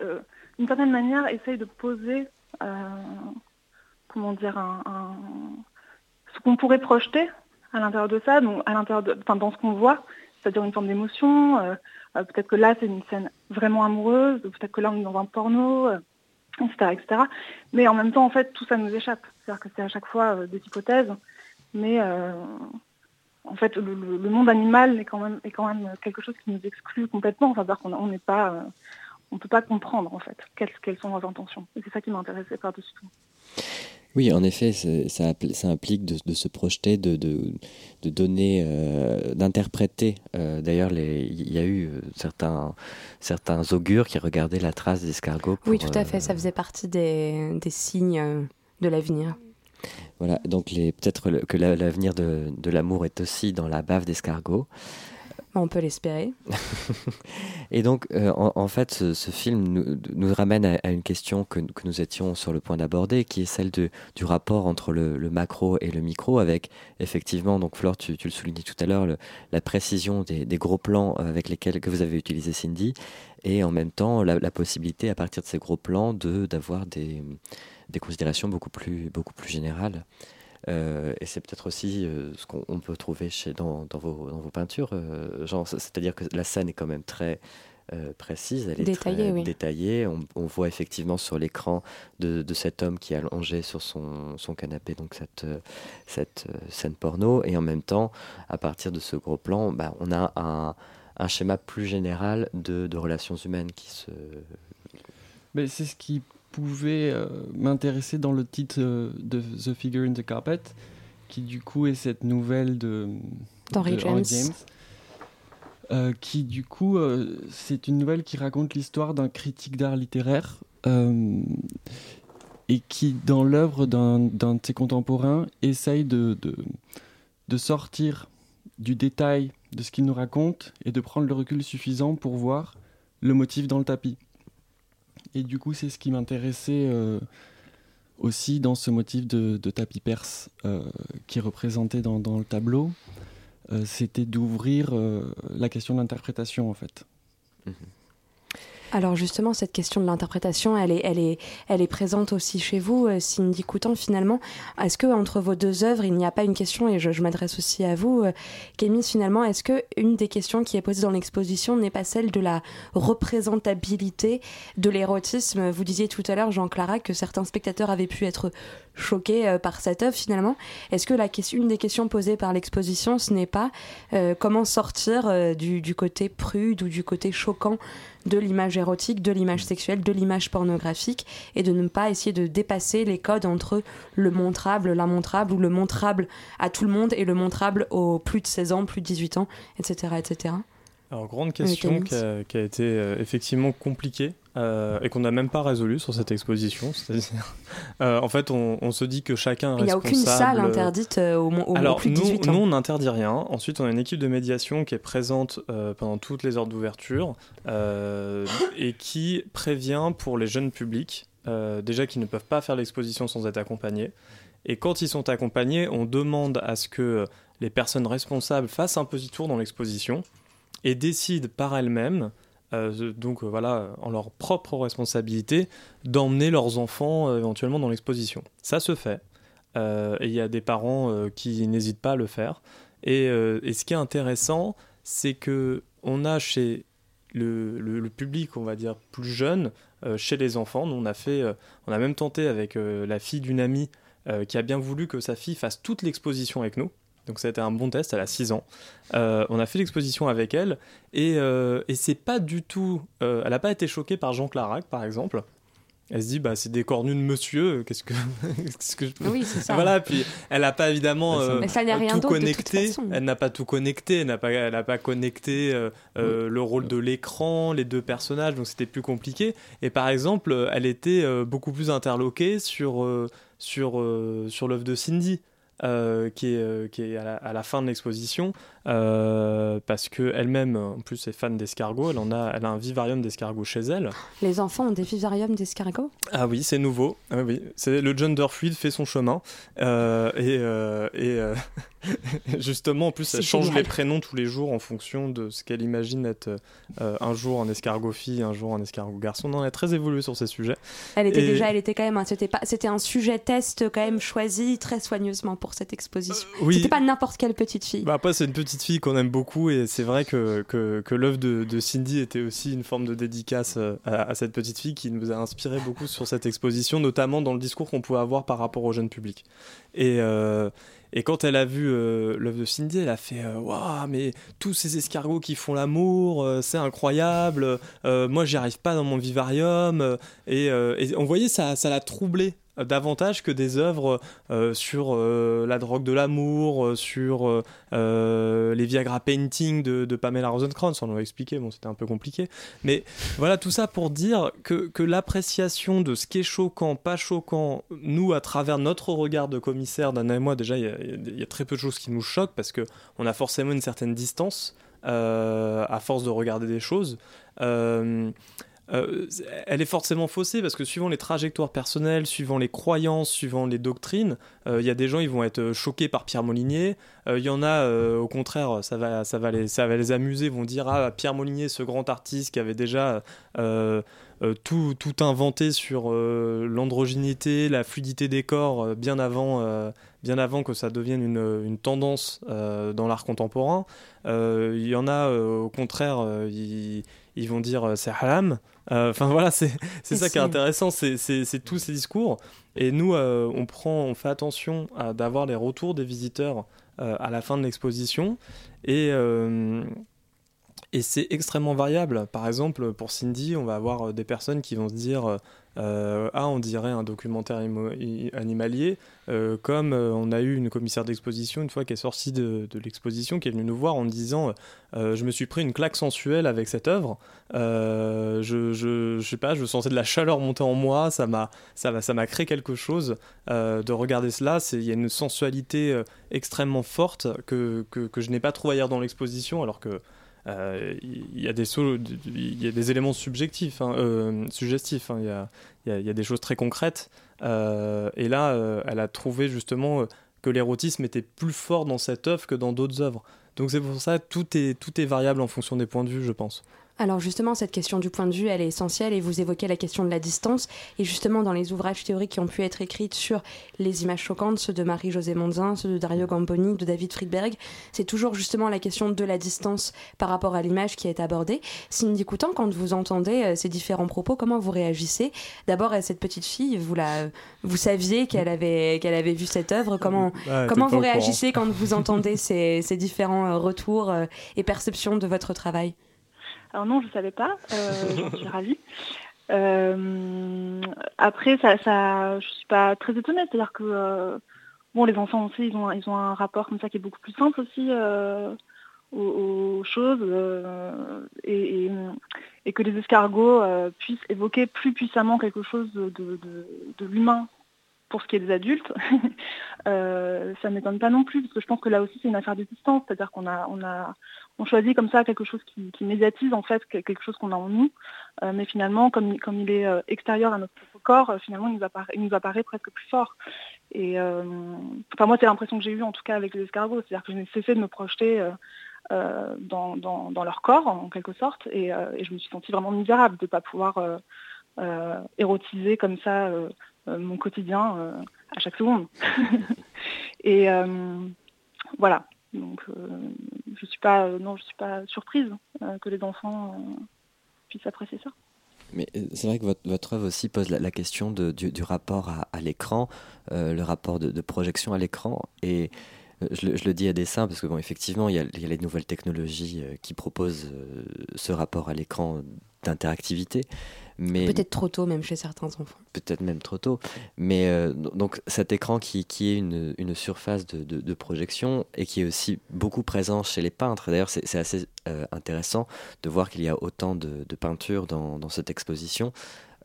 d'une certaine manière, essaye de poser, euh, comment dire, ce qu'on pourrait projeter à l'intérieur de ça, donc à l'intérieur de, enfin, dans ce qu'on voit, c'est-à-dire une forme d'émotion. euh, euh, peut-être que là, c'est une scène vraiment amoureuse, ou peut-être que là, on est dans un porno, etc., etc. Mais en même temps, en fait, tout ça nous échappe. C'est-à-dire que c'est à chaque fois des hypothèses, mais en fait, le, monde animal est quand même est quand même quelque chose qui nous exclut complètement. C'est-à-dire qu'on on n'est pas, on peut pas comprendre en fait quelles, quelles sont leurs intentions. Et c'est ça qui m'intéressait par-dessus tout. Oui, en effet, ça, implique de, de se projeter, de, de, de donner, euh, d'interpréter. Euh, D'ailleurs, il y a eu euh, certains, certains augures qui regardaient la trace d'escargot. Oui, tout à euh, fait. Ça faisait partie des, des signes de l'avenir. Voilà, donc peut-être que la- l'avenir de, de l'amour est aussi dans la bave d'escargot. On peut l'espérer. *laughs* Et donc, euh, en, fait, ce, film nous, ramène à, une question que, nous étions sur le point d'aborder, qui est celle du rapport entre le, macro et le micro, avec effectivement, donc Flore, tu, le soulignais tout à l'heure, la précision des, gros plans avec lesquels que vous avez utilisé Cindy, et en même temps la, la possibilité, à partir de ces gros plans, de d'avoir des, des considérations beaucoup plus, beaucoup plus générales. Euh, et c'est peut-être aussi euh, ce qu'on on peut trouver chez, dans, dans, vos, dans vos peintures, euh, C'est-à-dire que la scène est quand même très euh, précise, elle est Détaillée, très oui. détaillée. On, on voit effectivement sur l'écran de, de cet homme qui est allongé sur son, son canapé, donc cette, cette euh, scène porno. Et en même temps, à partir de ce gros plan, bah, on a un, un schéma plus général de, de relations humaines qui se... Mais c'est ce qui pouvait euh, m'intéresser dans le titre euh, de The Figure in the Carpet, qui du coup est cette nouvelle de D'Henry de James. euh, qui du coup, euh, c'est une nouvelle qui raconte l'histoire d'un critique d'art littéraire et qui, dans l'œuvre d'un d'un de ses contemporains, essaye de, de, de sortir du détail de ce qu'il nous raconte et de prendre le recul suffisant pour voir le motif dans le tapis. Et du coup, c'est ce qui m'intéressait euh, aussi dans ce motif de, tapis perse euh, qui est représenté dans, le tableau. Euh, C'était d'ouvrir la question de l'interprétation, en fait. Alors justement, cette question de l'interprétation, elle est, elle, est, elle est présente aussi chez vous, euh, Cindy Coutan, finalement. Est-ce que entre vos deux œuvres, il n'y a pas une question, et je, je m'adresse aussi à vous, euh, Kémy, finalement, est-ce que une des questions qui est posée dans l'exposition n'est pas celle de la représentabilité de l'érotisme? Vous disiez tout à l'heure, Jean Clara, que certains spectateurs avaient pu être choqués euh, par cette œuvre, finalement. Est-ce que la question, une des questions posées par l'exposition, ce n'est pas euh, comment sortir euh, du, du côté prude ou du côté choquant de l'image érotique, de l'image sexuelle, de l'image pornographique, et de ne pas essayer de dépasser les codes entre le montrable, l'immontrable, ou le montrable à tout le monde et le montrable aux plus de 16 ans, plus de 18 ans, etc. etc. Alors, grande question qui a, qui a été euh, effectivement compliquée euh, et qu'on n'a même pas résolue sur cette exposition. C'est-à-dire, *laughs* euh, en fait, on, on se dit que chacun est Il n'y a aucune salle interdite au, au- au Alors, plus de nous, 18 ans. nous, on n'interdit rien. Ensuite, on a une équipe de médiation qui est présente pendant toutes les heures d'ouverture et qui prévient pour les jeunes publics, déjà qu'ils ne peuvent pas faire l'exposition sans être accompagnés. Et quand ils sont accompagnés, on demande à ce que les personnes responsables fassent un petit tour dans l'exposition et décident par elles-mêmes, euh, donc euh, voilà, en leur propre responsabilité, d'emmener leurs enfants euh, éventuellement dans l'exposition. Ça se fait. Il y a des parents qui n'hésitent pas à le faire. Et, ce qui est intéressant, c'est que on a chez le, public, on va dire plus jeune, chez les enfants, on a fait, on a même tenté avec la fille d'une amie qui a bien voulu que sa fille fasse toute l'exposition avec nous. Donc ça a été un bon test, elle a 6 ans. Euh, on a fait l'exposition avec elle et, euh, et c'est pas du tout. euh, elle n'a pas été choquée par Jean Clarac, par exemple. Elle se dit, bah, c'est des cornus de monsieur, qu'est-ce que, *laughs* qu'est-ce que je peux... Oui, c'est ça. Voilà, puis elle n'a pas évidemment euh, Mais ça n'est rien tout d'autre, de toute connecté. façon. Elle n'a pas tout connecté, elle n'a pas, elle n'a pas connecté le rôle de l'écran, les deux personnages, donc c'était plus compliqué. Et par exemple, elle était euh, beaucoup plus interloquée sur, euh, sur, euh, sur l'œuvre de Cindy. Euh, qui est, euh, qui est à, la, à la fin de l'exposition euh, parce que elle-même en plus est fan d'escargots elle en a elle a un vivarium d'escargots chez elle Les enfants ont des vivariums d'escargots? Ah oui, c'est nouveau. Ah oui, c'est le gender fluid fait son chemin Euh, et, euh, et *laughs* justement en plus elle change génial. les prénoms tous les jours en fonction de ce qu'elle imagine être un jour un escargot fille, un jour un escargot garçon. Non, elle est très évoluée sur ces sujets. Elle était Et- déjà, elle était quand même, c'était pas, c'était un sujet test quand même choisi très soigneusement pour cette exposition. Oui. C'était pas n'importe quelle petite fille. Bah après, c'est une petite fille qu'on aime beaucoup et c'est vrai que, que, l'œuvre de, Cindy était aussi une forme de dédicace euh, à, cette petite fille qui nous a inspiré beaucoup sur cette exposition, notamment dans le discours qu'on pouvait avoir par rapport au jeune public. Et, euh, et quand elle a vu euh, l'œuvre de Cindy, elle a fait Waouh, mais tous ces escargots qui font l'amour, c'est incroyable, moi j'y arrive pas dans mon vivarium. et, on voyait ça, ça l'a troublé euh, davantage que des œuvres euh, sur euh, la drogue de l'amour, euh, sur les Viagra painting de, de Pamela Rosenkrantz, on l'a expliqué, bon c'était un peu compliqué, mais voilà tout ça pour dire que, l'appréciation de ce qui est choquant, pas choquant, nous à travers notre regard de commissaire, Dana et moi déjà il y, y a très peu de choses qui nous choquent parce que on a forcément une certaine distance à force de regarder des choses. Euh, euh, elle est forcément faussée parce que suivant les trajectoires personnelles, suivant les croyances, suivant les doctrines, euh, il y a des gens ils vont être euh, choqués par Pierre Molinier. Euh, Il y en a euh, au contraire, ça va, ça va les, ça va les amuser, vont dire ah Pierre Molinier, ce grand artiste qui avait déjà euh, euh, tout, tout inventé sur euh, l'androgynité, la fluidité des corps euh, bien avant. euh, bien avant que ça devienne une, tendance euh, dans l'art contemporain. Euh, Il y en a, euh, au contraire, euh, ils, vont dire euh, c'est haram. Euh, Enfin voilà, c'est ça qui est intéressant, c'est tous ces discours. Et nous, euh, on prend, on fait attention à- d'avoir les retours des visiteurs à la fin de l'exposition. Et, et c'est extrêmement variable. Par exemple, pour Cindy, on va avoir des personnes qui vont se dire euh, Ah, on dirait un documentaire animalier. Euh, comme euh, on a eu une commissaire d'exposition une fois qui est sortie de, l'exposition, qui est venue nous voir en disant euh, Je me suis pris une claque sensuelle avec cette œuvre. Je, je, je sais pas, je sentais de la chaleur monter en moi. Ça m'a ça m'a- ça créé quelque chose de regarder cela. Il y a une sensualité extrêmement forte que, que, que je n'ai pas trouvé ailleurs dans l'exposition, alors que il y, a des so- il y a des éléments subjectifs, hein, euh, suggestifs. hein. Il y, a, des choses très concrètes. Euh, et là, euh, elle a trouvé justement euh, que l'érotisme était plus fort dans cette œuvre que dans d'autres œuvres. Donc c'est pour ça tout tout est variable en fonction des points de vue, je pense. Alors justement, cette question du point de vue, elle est essentielle et vous évoquez la question de la distance. Et justement, dans les ouvrages théoriques qui ont pu être écrits sur les images choquantes, ceux de Marie-Josée Monzin, ceux de Dario Gamboni, de David Friedberg, c'est toujours justement la question de la distance par rapport à l'image qui est abordée. Cindy Coutan, quand vous entendez euh, ces différents propos, comment vous réagissez? D'abord, à cette petite fille, vous, la, vous saviez qu'elle avait, qu'elle avait vu cette œuvre. Comment, Ah, comment vous réagissez quand vous *laughs* entendez ces, ces différents euh, retours euh, et perceptions de votre travail? Alors non, je ne savais pas, euh, *laughs* j'en suis ravie. Euh, après, ça, ça, je suis pas très étonnée, c'est-à-dire que euh, bon, les enfants aussi, ils ont, ils ont un rapport comme ça qui est beaucoup plus simple aussi aux, choses et, que les escargots puissent évoquer plus puissamment quelque chose de, l'humain pour ce qui est des adultes, *laughs* ça ne m'étonne pas non plus, parce que je pense que là aussi c'est une affaire de distance, c'est-à-dire qu'on a, on a, on choisit comme ça quelque chose qui, médiatise en fait que- quelque chose qu'on a en nous, euh, mais finalement comme, comme il est euh, extérieur à notre corps, euh, finalement il nous, apparaît, il nous apparaît presque plus fort. Et enfin moi c'est l'impression que j'ai eue en tout cas avec les escargots, c'est-à-dire que je n'ai cessé de me projeter dans, dans- leur corps en quelque sorte, et, et je me suis sentie vraiment misérable de ne pas pouvoir érotiser comme ça mon quotidien à chaque seconde. *laughs* et voilà. Donc euh, je suis pas euh, non je suis pas surprise euh, que les enfants puissent apprécier ça. Mais c'est vrai que votre, œuvre aussi pose la, question du, rapport à, l'écran, le rapport de, projection à l'écran. Et je, le- dis à dessein parce que, bon, effectivement, il y a, les nouvelles technologies qui proposent ce rapport à l'écran d'interactivité. Mais Peut-être trop tôt, même chez certains enfants. peut-être même trop tôt. Mais euh, donc cet écran qui, qui est une, une surface de, de- de projection et qui est aussi beaucoup présent chez les peintres. D'ailleurs, c'est c'est assez euh, intéressant de voir qu'il y a autant de, de peintures dans, dans cette exposition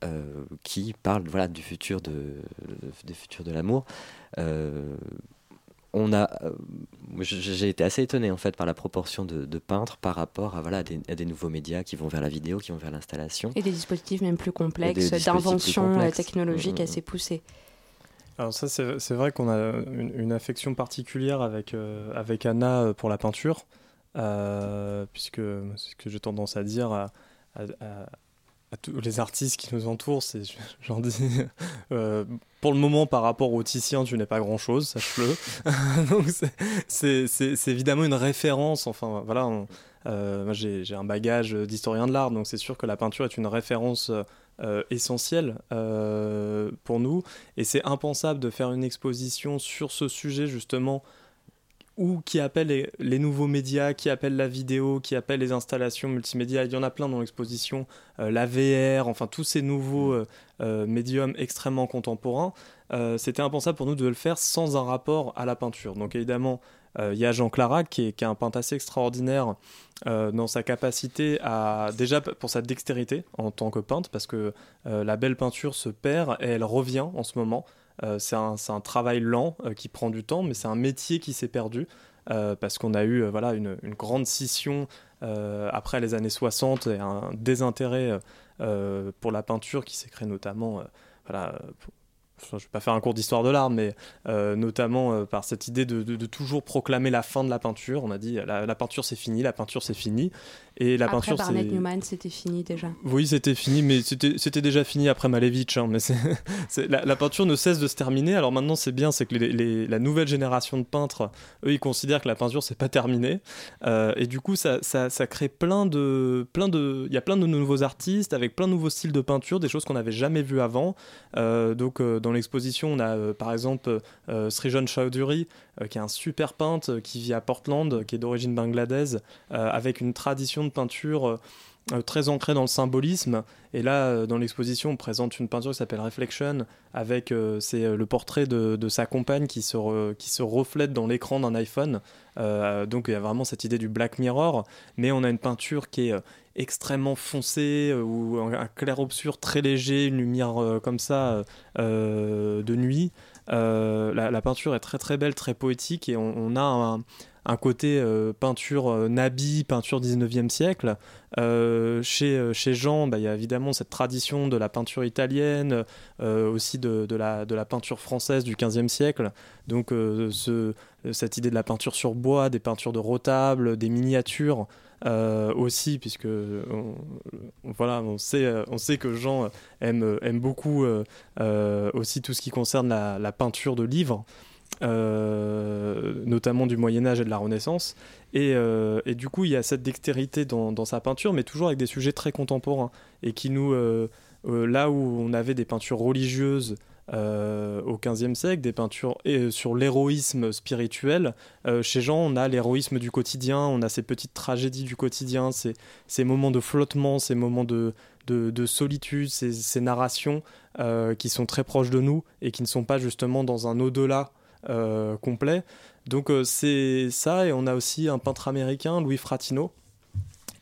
euh, qui parlent voilà, du futur de, futurs de l'amour. Euh, on a, euh, j'ai été assez étonné en fait par la proportion de, de peintres par rapport à, voilà, à des, à des nouveaux médias qui vont vers la vidéo, qui vont vers l'installation. Et des dispositifs même plus complexes, d'inventions euh, complexes. technologiques Mm, mm, assez poussées. Alors ça, c'est c'est vrai qu'on a une, une affection particulière avec, euh, avec Anna pour la peinture, euh, puisque c'est ce que j'ai tendance à dire à, à- à- à tous les artistes qui nous entourent, c'est, je- *laughs* j'en dis, euh, pour le moment par rapport au Titien, tu n'es pas grand-chose, sache-le. *laughs* Donc c'est- c'est c'est- évidemment une référence, enfin voilà, euh, j'ai j'ai un bagage d'historien de l'art, donc c'est sûr que la peinture est une référence euh, essentielle pour nous. Et c'est impensable de faire une exposition sur ce sujet justement ou qui appelle les, les nouveaux médias, qui appelle la vidéo, qui appelle les installations multimédia. Il y en a plein dans l'exposition, euh, la VR, enfin tous ces nouveaux euh, euh, médiums extrêmement contemporains. C'était impensable pour nous de le faire sans un rapport à la peinture. Donc évidemment, il y a Jean Clarac qui est, qui est un peintre assez extraordinaire dans sa capacité à déjà pour sa dextérité en tant que peintre parce que la belle peinture se perd et elle revient en ce moment. Euh, c'est un, travail lent euh, qui prend du temps, mais c'est un métier qui s'est perdu euh, parce qu'on a eu voilà, une, grande scission après les années 60 et un désintérêt pour la peinture qui s'est créé notamment. voilà, je ne vais pas faire un cours d'histoire de l'art, mais euh, notamment euh, par cette idée de, de- de toujours proclamer la fin de la peinture. On a dit la, la peinture c'est fini, la peinture c'est fini. Et la Après peinture c'est. Newman, c'était fini déjà. Oui, c'était fini, mais c'était déjà fini après Malevich. hein, mais *laughs* la, la peinture ne cesse de se terminer. Alors maintenant, c'est bien, c'est que les- les- la nouvelle génération de peintres, eux, ils considèrent que la peinture, c'est pas terminé. Euh, et du coup, ça, ça, ça crée plein de, plein de, il y a plein de nouveaux artistes avec plein de nouveaux styles de peinture, des choses qu'on n'avait jamais vues avant. Donc, euh, dans l'exposition, on a euh, par exemple euh, Srijan Chowdhury, euh, qui est un super peintre euh, qui vit à Portland, euh, qui est d'origine bangladaise, euh, avec une tradition de peinture. Euh, très ancrée dans le symbolisme. Et là, euh, dans l'exposition, on présente une peinture qui s'appelle Reflection, avec euh, c'est le portrait de, de sa compagne qui se, qui se reflète dans l'écran d'un iPhone. Donc il y a vraiment cette idée du Black Mirror, mais on a une peinture qui est extrêmement foncée, ou un, clair-obscur très léger, une lumière comme ça de nuit. La, la peinture est très très belle, très poétique, et on, on a un, un côté euh, peinture euh, Nabi, peinture 19e siècle. Euh, chez, chez Jean, bah, il y a évidemment cette tradition de la peinture italienne, aussi de, de la, de la peinture française du 15e siècle. Donc ce, cette idée de la peinture sur bois, des peintures de rotable, des miniatures. aussi puisque on, voilà on sait on sait que Jean aime aime beaucoup aussi tout ce qui concerne la peinture de livres euh, notamment du Moyen Âge et de la Renaissance. Et, euh, du coup, il y a cette dextérité dans, sa peinture, mais toujours avec des sujets très contemporains. Et qui nous, euh, là où on avait des peintures religieuses au XVe siècle, des peintures sur l'héroïsme spirituel, chez Jean, on a l'héroïsme du quotidien, on a ces petites tragédies du quotidien, ces, moments de flottement, ces moments de, de, de solitude, ces, narrations qui sont très proches de nous et qui ne sont pas justement dans un au-delà complet. Donc euh, c'est ça, et on a aussi un peintre américain, Louis Fratino,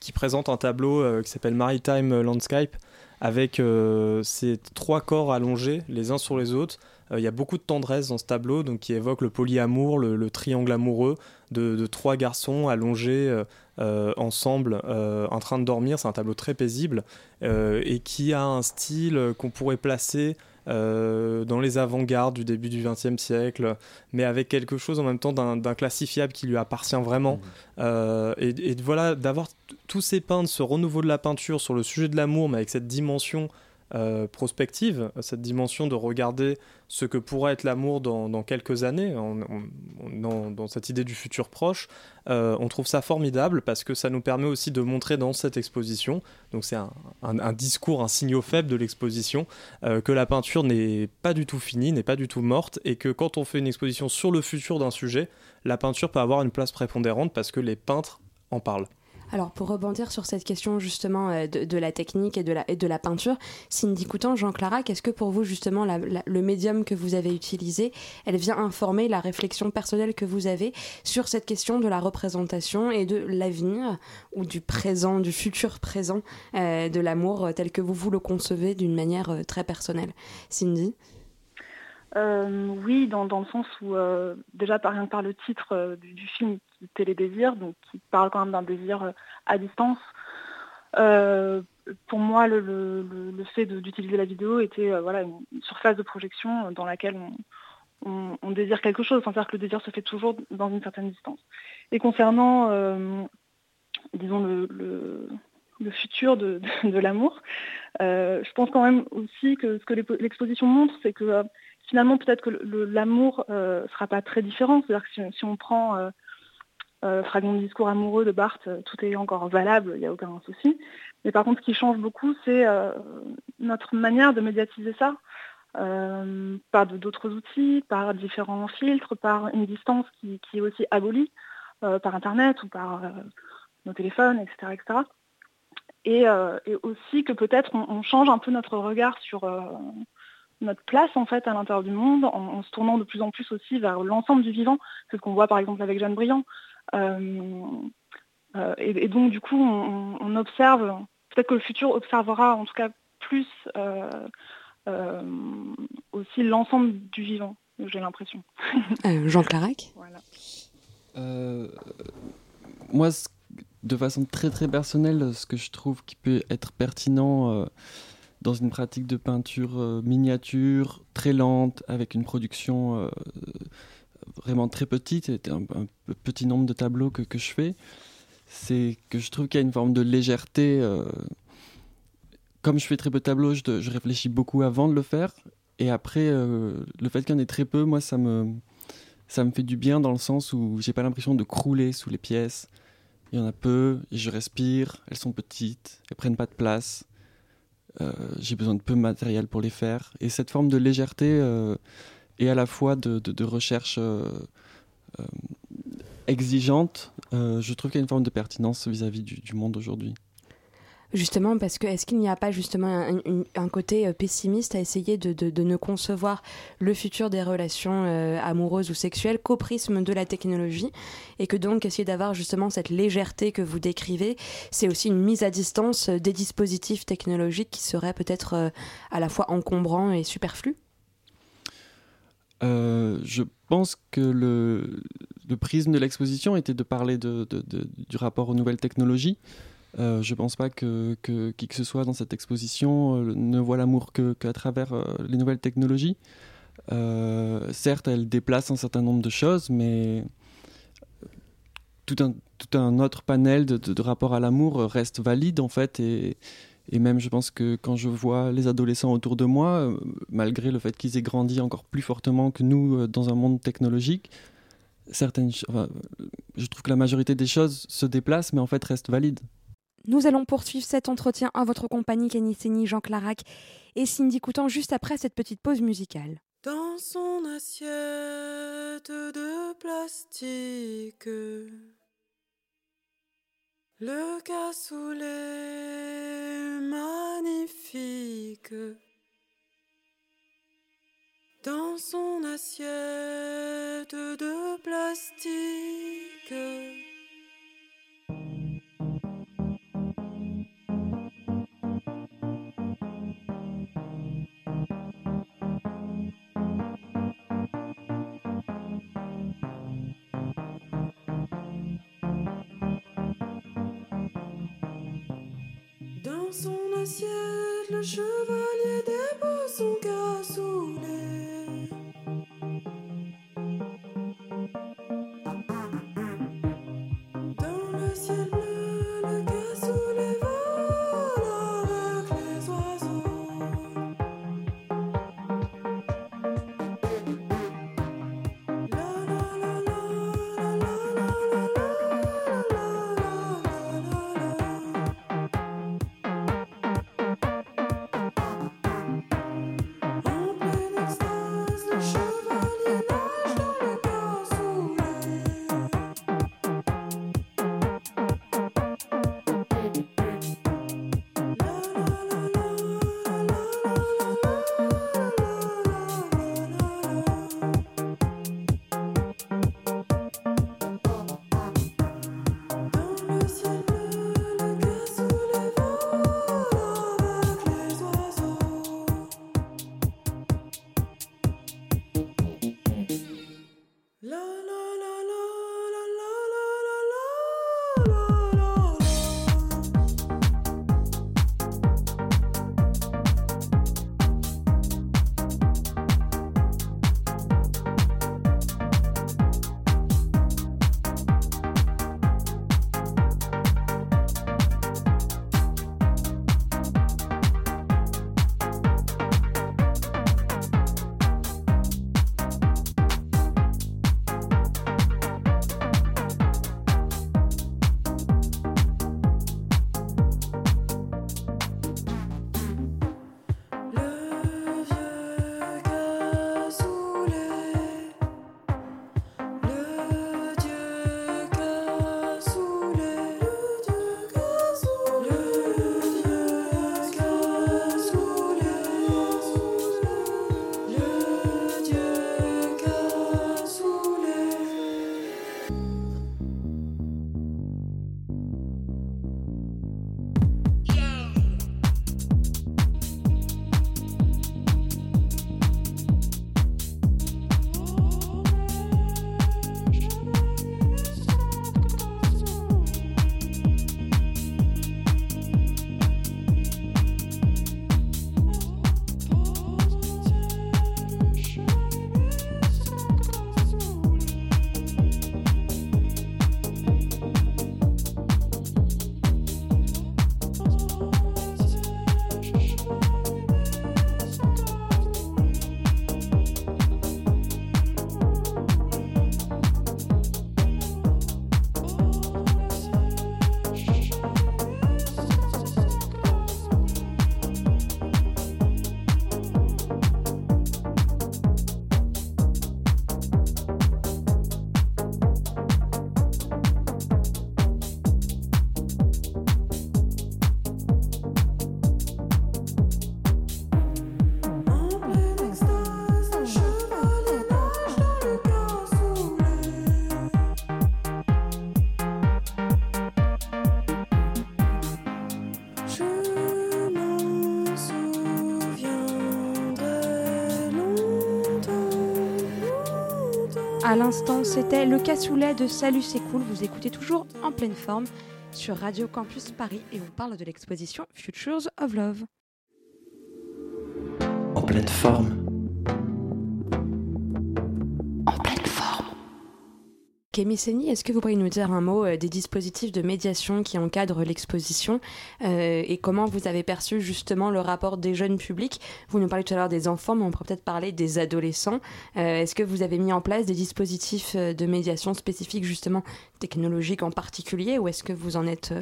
qui présente un tableau euh, qui s'appelle Maritime Landscape, avec euh, ces trois corps allongés les uns sur les autres. Euh, Il y a beaucoup de tendresse dans ce tableau, donc qui évoque le polyamour, le, le triangle amoureux de, trois garçons allongés euh, euh, ensemble, euh, en train de dormir. C'est un tableau très paisible euh, et qui a un style qu'on pourrait placer euh, dans les avant-gardes du début du XXe siècle, mais avec quelque chose en même temps d'un classifiable qui lui appartient vraiment. Euh, et, et voilà, d'avoir tous ces peintres, ce renouveau de la peinture sur le sujet de l'amour, mais avec cette dimension euh, prospective, cette dimension de regarder ce que pourrait être l'amour dans, quelques années, dans, cette idée du futur proche, euh, on trouve ça formidable parce que ça nous permet aussi de montrer dans cette exposition, donc c'est un, un- un discours, un signal faible de l'exposition, euh, que la peinture n'est pas du tout finie, n'est pas du tout morte, et que quand on fait une exposition sur le futur d'un sujet, la peinture peut avoir une place prépondérante parce que les peintres en parlent. Alors pour rebondir sur cette question justement euh, de, la technique et de la, peinture, Cindy Coutan, Jean Clarac, est-ce que pour vous justement le médium que vous avez utilisé, elle vient informer la réflexion personnelle que vous avez sur cette question de la représentation et de l'avenir ou du présent, du futur présent euh, de l'amour euh, tel que vous vous le concevez d'une manière très personnelle? Cindy? Euh, oui, dans, dans le sens où, déjà par le titre du film, Télédésir, donc qui parle quand même d'un désir euh, à distance, euh, pour moi, le, fait d'utiliser la vidéo était euh, voilà, une, surface de projection dans laquelle on, désire quelque chose. C'est-à-dire que le désir se fait toujours dans une certaine distance. Et concernant, disons, le, futur de, l'amour, je pense quand même aussi que ce que l'expo- l'exposition montre, c'est que finalement, peut-être que l'amour ne sera pas très différent. C'est-à-dire que si on prend euh, Fragment de discours amoureux de Barthes, euh, tout est encore valable, il n'y a aucun souci. Mais par contre, ce qui change beaucoup, c'est euh, notre manière de médiatiser ça, euh, par d'autres outils, par différents filtres, par une distance qui, est aussi abolie, par Internet ou par nos téléphones, etc. etc. Et, aussi que peut-être on, change un peu notre regard sur notre place en fait à l'intérieur du monde en, en se tournant de plus en plus aussi vers l'ensemble du vivant. C'est ce qu'on voit par exemple avec Jeanne Briand. Euh, euh, et, et donc du coup on, on observe, peut-être que le futur observera en tout cas plus euh, euh, aussi l'ensemble du vivant, j'ai l'impression. *laughs* Euh, Jean Clarac? Voilà. Euh, moi, ce- de façon très très personnelle, ce que je trouve qui peut être pertinent euh, dans une pratique de peinture euh, miniature, très lente, avec une production euh, vraiment très petite, c'est un, petit nombre de tableaux que, que je fais, c'est que je trouve qu'il y a une forme de légèreté. euh, comme je fais très peu de tableaux, je, je réfléchis beaucoup avant de le faire. Et après, euh, le fait qu'il y en ait très peu, moi, ça me, ça me fait du bien dans le sens où j'ai pas l'impression de crouler sous les pièces. Il y en a peu, je respire, elles sont petites, elles prennent pas de place. Euh, j'ai besoin de peu de matériel pour les faire. Et cette forme de légèreté et à la fois de, de- de recherche euh, euh, exigeante, euh, je trouve qu'il y a une forme de pertinence vis-à-vis du, monde aujourd'hui. Justement, parce que est-ce qu'il n'y a pas justement un, côté pessimiste à essayer de, ne concevoir le futur des relations amoureuses ou sexuelles qu'au prisme de la technologie et que donc essayer d'avoir justement cette légèreté que vous décrivez, c'est aussi une mise à distance des dispositifs technologiques qui seraient peut-être à la fois encombrants et superflus? Euh, je pense que le, prisme de l'exposition était de parler du rapport aux nouvelles technologies. Euh, je pense pas que, qui que ce soit dans cette exposition euh, ne voit l'amour qu'à travers les nouvelles technologies. Certes, elles déplacent un certain nombre de choses, mais tout un, autre panel de rapport à l'amour reste valide en fait. Et, et même, je pense que quand je vois les adolescents autour de moi, euh, malgré le fait qu'ils aient grandi encore plus fortement que nous euh, dans un monde technologique, certaines, enfin, je trouve que la majorité des choses se déplacent, mais en fait restent valides. Nous allons poursuivre cet entretien en votre compagnie, Kenny Seni, Jean Clarac et Cindy Coutan juste après cette petite pause musicale. Dans son assiette de plastique, le cassoulet magnifique. Dans son assiette de plastique. Son assiette, le chevalier l'instant, c'était le cassoulet de Salut c'est cool. Vous écoutez toujours en pleine forme sur Radio Campus Paris et on parle de l'exposition Futures of Love. En pleine forme. Kémy Seni, est-ce que vous pourriez nous dire un mot euh, des dispositifs de médiation qui encadrent l'exposition euh, et comment vous avez perçu justement le rapport des jeunes publics? Vous nous parlez tout à l'heure des enfants, mais on pourrait peut-être parler des adolescents. Euh, est-ce que vous avez mis en place des dispositifs de médiation spécifiques justement technologiques en particulier ou est-ce que vous en êtes,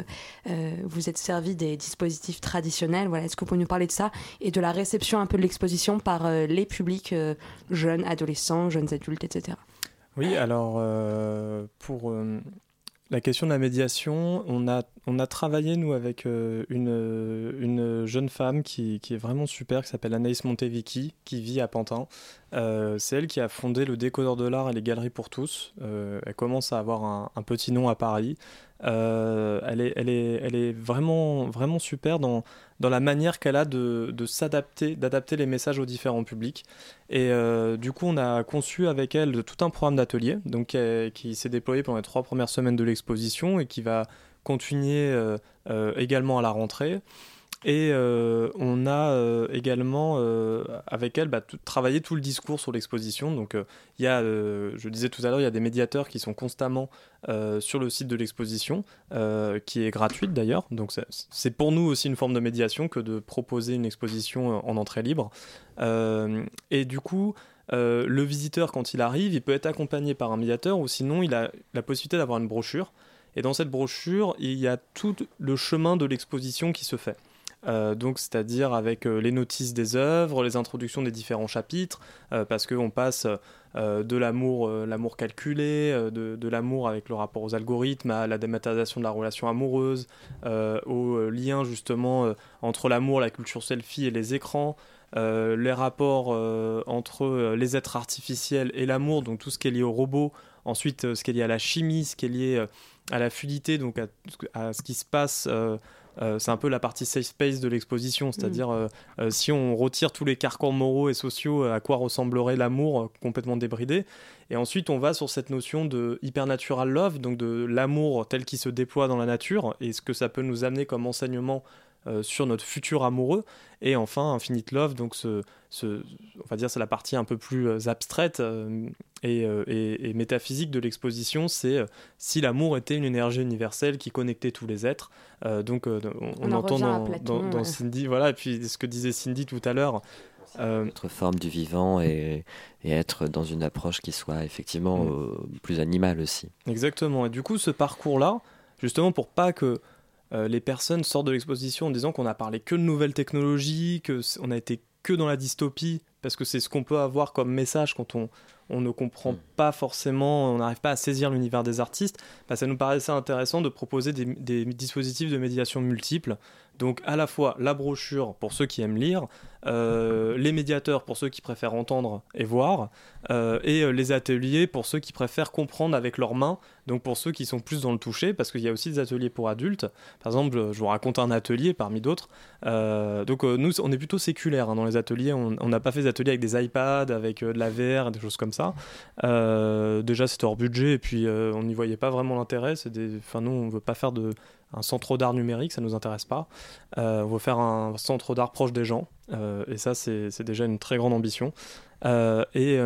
vous êtes servi des dispositifs traditionnels? Voilà, est-ce que vous pouvez nous parler de ça et de la réception un peu de l'exposition par les publics jeunes, adolescents, jeunes adultes, etc. Oui, alors euh, pour euh, la question de la médiation, on a, on a travaillé, nous, avec euh, une, une jeune femme qui, est vraiment super, qui s'appelle Anaïs Montevici, qui vit à Pantin. C'est elle qui a fondé le Décodeur de l'Art et les Galeries pour tous. Elle commence à avoir un petit nom à Paris. Euh, elle, est, vraiment, super dans, la manière qu'elle a de, s'adapter, d'adapter les messages aux différents publics. Et euh, du coup, on a conçu avec elle tout un programme d'atelier donc, euh, qui s'est déployé pendant les trois premières semaines de l'exposition et qui va continuer également à la rentrée. Et euh, on a euh, également euh, avec elle bah, travaillé tout le discours sur l'exposition. Donc il y a, je disais tout à l'heure, il y a des médiateurs qui sont constamment sur le site de l'exposition, qui est gratuite d'ailleurs. Donc c'est- pour nous aussi une forme de médiation que de proposer une exposition en entrée libre. Et du coup, le visiteur, quand il arrive, il peut être accompagné par un médiateur ou sinon il a la possibilité d'avoir une brochure. Et dans cette brochure, il y a tout le chemin de l'exposition qui se fait. Euh, donc, c'est-à-dire avec euh, les notices des œuvres, les introductions des différents chapitres, euh, parce qu'on passe de l'amour, l'amour calculé, de, l'amour avec le rapport aux algorithmes, à la dématérialisation de la relation amoureuse, au lien justement entre l'amour, la culture selfie et les écrans, les rapports entre les êtres artificiels et l'amour, donc tout ce qui est lié au robot, ensuite ce qui est lié à la chimie, ce qui est lié à la fluidité, donc à ce qui se passe. Euh, c'est un peu la partie safe space de l'exposition, c'est-à-dire euh, euh, si on retire tous les carcans moraux et sociaux, à quoi ressemblerait l'amour complètement débridé. Et ensuite, on va sur cette notion de hypernatural love, donc de l'amour tel qu'il se déploie dans la nature, et ce que ça peut nous amener comme enseignement euh, sur notre futur amoureux. Et enfin, Infinite Love, donc ce, ce- on va dire c'est la partie un peu plus euh, abstraite euh, et, euh, et- et métaphysique de l'exposition, c'est euh, si l'amour était une énergie universelle qui connectait tous les êtres. Euh, donc euh, on, On en entend dans, Platon, dans- dans ouais. Cindy, voilà, et puis ce que disait Cindy tout à l'heure. euh, Notre forme du vivant et, et être dans une approche qui soit effectivement Mm. euh, plus animale aussi. Exactement. Et du coup, ce parcours-là, justement pour pas que euh, les personnes sortent de l'exposition en disant qu'on a parlé que de nouvelles technologies, que c- on a été que dans la dystopie, parce que c'est ce qu'on peut avoir comme message quand on, on ne comprend Mm. pas forcément, on n'arrive pas à saisir l'univers des artistes, bah, ça nous paraissait intéressant de proposer des, des dispositifs de médiation multiples. Donc à la fois la brochure pour ceux qui aiment lire, euh, les médiateurs pour ceux qui préfèrent entendre et voir, euh, et euh, les ateliers pour ceux qui préfèrent comprendre avec leurs mains, donc pour ceux qui sont plus dans le toucher, parce qu'il y a aussi des ateliers pour adultes. Par exemple, je vous raconte un atelier parmi d'autres. Euh, donc nous, on est plutôt séculaire hein, dans les ateliers, on n'a pas fait des ateliers avec des iPads, avec euh, de la VR, des choses comme ça. Euh, déjà, c'était hors budget, et puis euh, on n'y voyait pas vraiment l'intérêt. Des... Enfin, nous, on veut pas faire de un centre d'art numérique, ça nous intéresse pas. Euh, on veut faire un centre d'art proche des gens, euh, et ça, c'est déjà une très grande ambition. Euh, et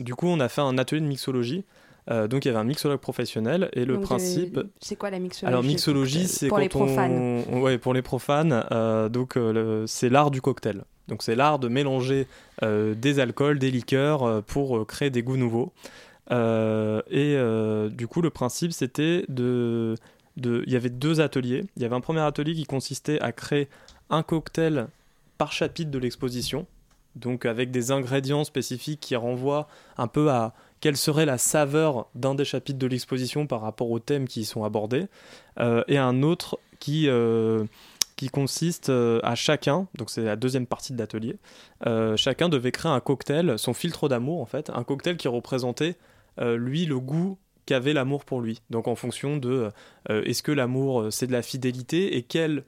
du coup, on a fait un atelier de mixologie. Donc, il y avait un mixologue professionnel, et le Donc, principe. c'est quoi la mixologie Alors, mixologie, c'est pour quand les profanes. on- ouais, pour les profanes, donc c'est l'art du cocktail. Donc, c'est l'art de mélanger euh, des alcools, des liqueurs euh, pour euh, créer des goûts nouveaux. Et du coup, le principe, c'était de. Il y avait deux ateliers. Il y avait un premier atelier qui consistait à créer un cocktail par chapitre de l'exposition, donc avec des ingrédients spécifiques qui renvoient un peu à quelle serait la saveur d'un des chapitres de l'exposition par rapport aux thèmes qui y sont abordés, et un autre qui, qui consiste euh, à chacun, donc c'est la deuxième partie de l'atelier, euh, chacun devait créer un cocktail, son filtre d'amour en fait, un cocktail qui représentait euh, lui le goût qu'avait l'amour pour lui. Donc en fonction de est-ce que l'amour c'est de la fidélité et quel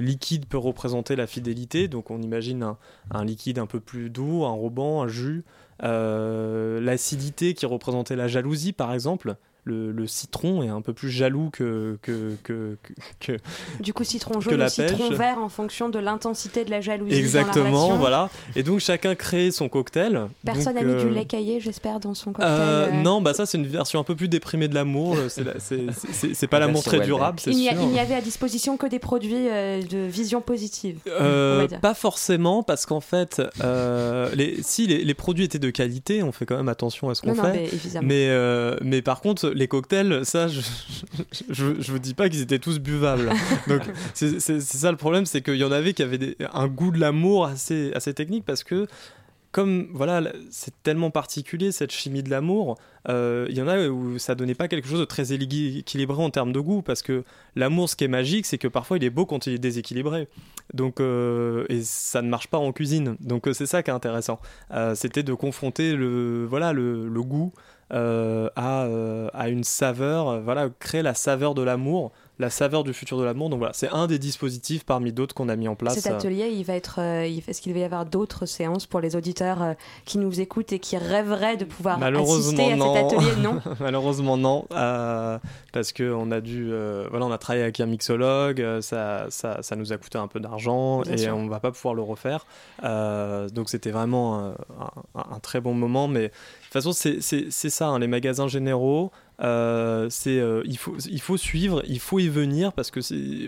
liquide peut représenter la fidélité? Donc on imagine un, liquide un peu plus doux, un roban, un jus. L'acidité qui représentait la jalousie, par exemple. Le, le citron est un peu plus jaloux que, que, que, que- que- Du coup, citron jaune la ou citron pêche. vert en fonction de l'intensité de la jalousie. dans la Exactement, voilà. Et donc chacun crée son cocktail. Personne Donc, n'a mis euh, du lait caillé, j'espère, dans son cocktail. euh, euh. Non, bah ça c'est une version un peu plus déprimée de l'amour. *laughs* C'est pas La l'amour très durable, c'est il n'y a- sûr. il n'y avait à disposition que des produits euh, de vision positive. Euh, pas forcément, parce qu'en fait, euh, les, si les, les produits étaient de qualité, on fait quand même attention à ce qu'on non, fait. mais évidemment. mais, euh, mais par contre, les cocktails, ça, je, je, je vous dis pas qu'ils étaient tous buvables. Donc, c'est ça le problème, c'est qu'il y en avait qui avaient des- un goût de l'amour assez, assez technique, parce que comme voilà, c'est tellement particulier cette chimie de l'amour, euh, il y en a où ça donnait pas quelque chose de très équilibré en termes de goût, parce que l'amour, ce qui est magique, c'est que parfois il est beau quand il est déséquilibré. Donc, euh, et ça ne marche pas en cuisine. Donc euh, c'est ça qui est intéressant. C'était de confronter le, voilà, le, le goût à, à une saveur, voilà, créer la saveur de l'amour, la saveur du futur de l'amour. Donc voilà, c'est un des dispositifs parmi d'autres qu'on a mis en place. Cet atelier, il va être, euh, est-ce qu'il va y avoir d'autres séances pour les auditeurs euh, qui nous écoutent et qui rêveraient de pouvoir assister à non. cet atelier Non. *laughs* Malheureusement non, euh, parce que on a dû, euh, voilà, on a travaillé avec un mixologue, euh, ça, ça, ça nous a coûté un peu d'argent Bien et sûr. on va pas pouvoir le refaire. Euh, donc c'était vraiment euh, un, un- un très bon moment, mais de toute façon c'est ça, hein, les magasins généraux. Euh, c'est euh, il faut il faut suivre il faut y venir parce que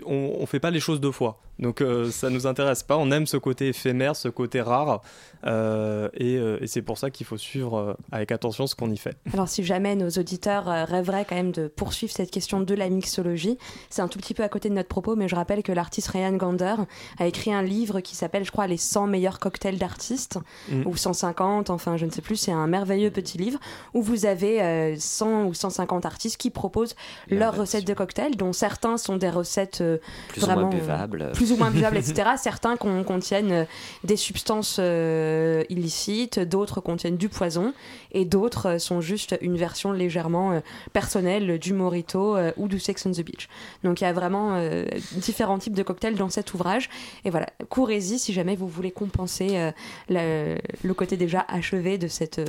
on, on fait pas les choses deux fois donc euh, ça nous intéresse pas on aime ce côté éphémère ce côté rare euh, et, euh, et c'est pour ça qu'il faut suivre euh, avec attention ce qu'on y fait Alors si jamais nos auditeurs euh, rêveraient quand même de poursuivre cette question de la mixologie, c'est un tout petit peu à côté de notre propos, mais je rappelle que l'artiste Ryan Gander a écrit un livre qui s'appelle, je crois, Les 100 meilleurs cocktails d'artistes, Mm. ou 150, enfin je ne sais plus, c'est un merveilleux petit livre où vous avez euh, 100 ou 150 artistes qui proposent leurs recettes de cocktails, dont certains sont des recettes euh, Plus ou moins vraiment, buvables. plus ou moins buvables, etc. Certains con- contiennent euh, des substances euh, illicites, d'autres contiennent du poison, et d'autres euh, sont juste une version légèrement personnelle du Morito ou du Sex on the Beach. Donc il y a vraiment différents types de cocktails dans cet ouvrage. Et voilà, courez-y si jamais vous voulez compenser le, côté déjà achevé de, cet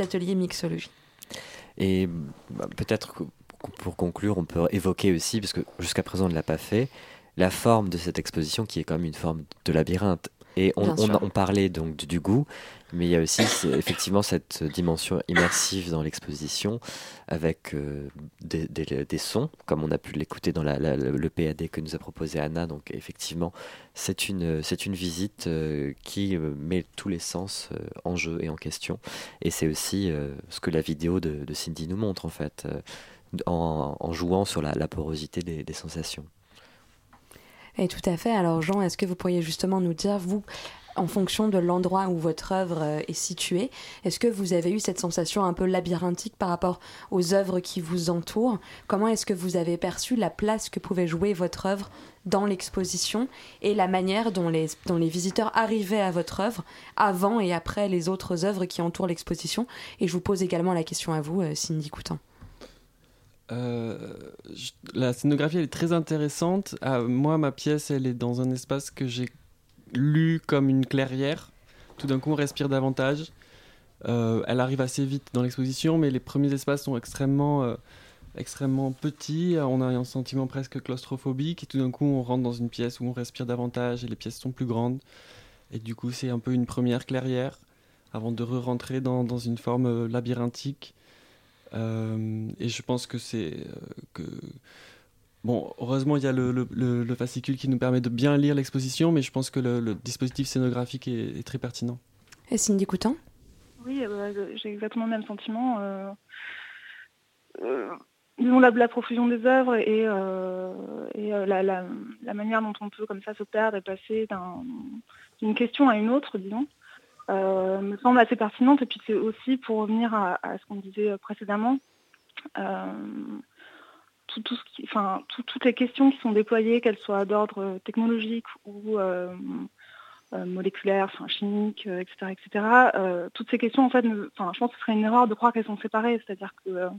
atelier mixologie. Et bah, peut-être pour conclure, on peut évoquer aussi, parce que jusqu'à présent on ne l'a pas fait, la forme de cette exposition qui est quand même une forme de labyrinthe. Et on, parlait donc du, du goût, mais il y a aussi *laughs* effectivement cette dimension immersive dans l'exposition avec euh, des, des- des sons, comme on a pu l'écouter dans la- la- le PAD que nous a proposé Anna. Donc effectivement, c'est une, c'est une visite euh, qui euh, met tous les sens euh, en jeu et en question. Et c'est aussi ce que la vidéo de, de Cindy nous montre en fait, en, en jouant sur la, la porosité des- des sensations. Et tout à fait. Alors Jean, est-ce que vous pourriez justement nous dire, vous, en fonction de l'endroit où votre œuvre euh, est située, est-ce que vous avez eu cette sensation un peu labyrinthique par rapport aux œuvres qui vous entourent? Comment est-ce que vous avez perçu la place que pouvait jouer votre œuvre dans l'exposition et la manière dont les, dont les visiteurs arrivaient à votre œuvre avant et après les autres œuvres qui entourent l'exposition? Et je vous pose également la question à vous, euh, Cindy Coutin. Euh, la scénographie elle est très intéressante. Ah, moi, ma pièce, elle est dans un espace que j'ai lu comme une clairière. Tout d'un coup, on respire davantage. Euh, elle arrive assez vite dans l'exposition, mais les premiers espaces sont extrêmement, euh, extrêmement petits. On a un sentiment presque claustrophobique. Et tout d'un coup, on rentre dans une pièce où on respire davantage et les pièces sont plus grandes. Et du coup, c'est un peu une première clairière avant de re-rentrer dans, dans une forme labyrinthique. Euh, et je pense que c'est euh, que bon, heureusement il y a le, le- le- le fascicule qui nous permet de bien lire l'exposition, mais je pense que le, le dispositif scénographique est, est très pertinent. Et Cindy Coutin? Oui, euh, j'ai exactement le même sentiment. euh, euh, disons la, la profusion des œuvres et, euh, et euh, la, la- la manière dont on peut comme ça se perdre et passer d'un- d'une question à une autre, disons, euh, me semble assez pertinente. Et puis c'est aussi pour revenir à, ce qu'on disait précédemment. euh, tout, tout ce qui, enfin, tout- toutes les questions qui sont déployées, qu'elles soient d'ordre technologique ou euh, euh, moléculaire, chimique, euh, etc., etc. euh, toutes ces questions, en fait, je pense que ce serait une erreur de croire qu'elles sont séparées. C'est-à-dire que euh,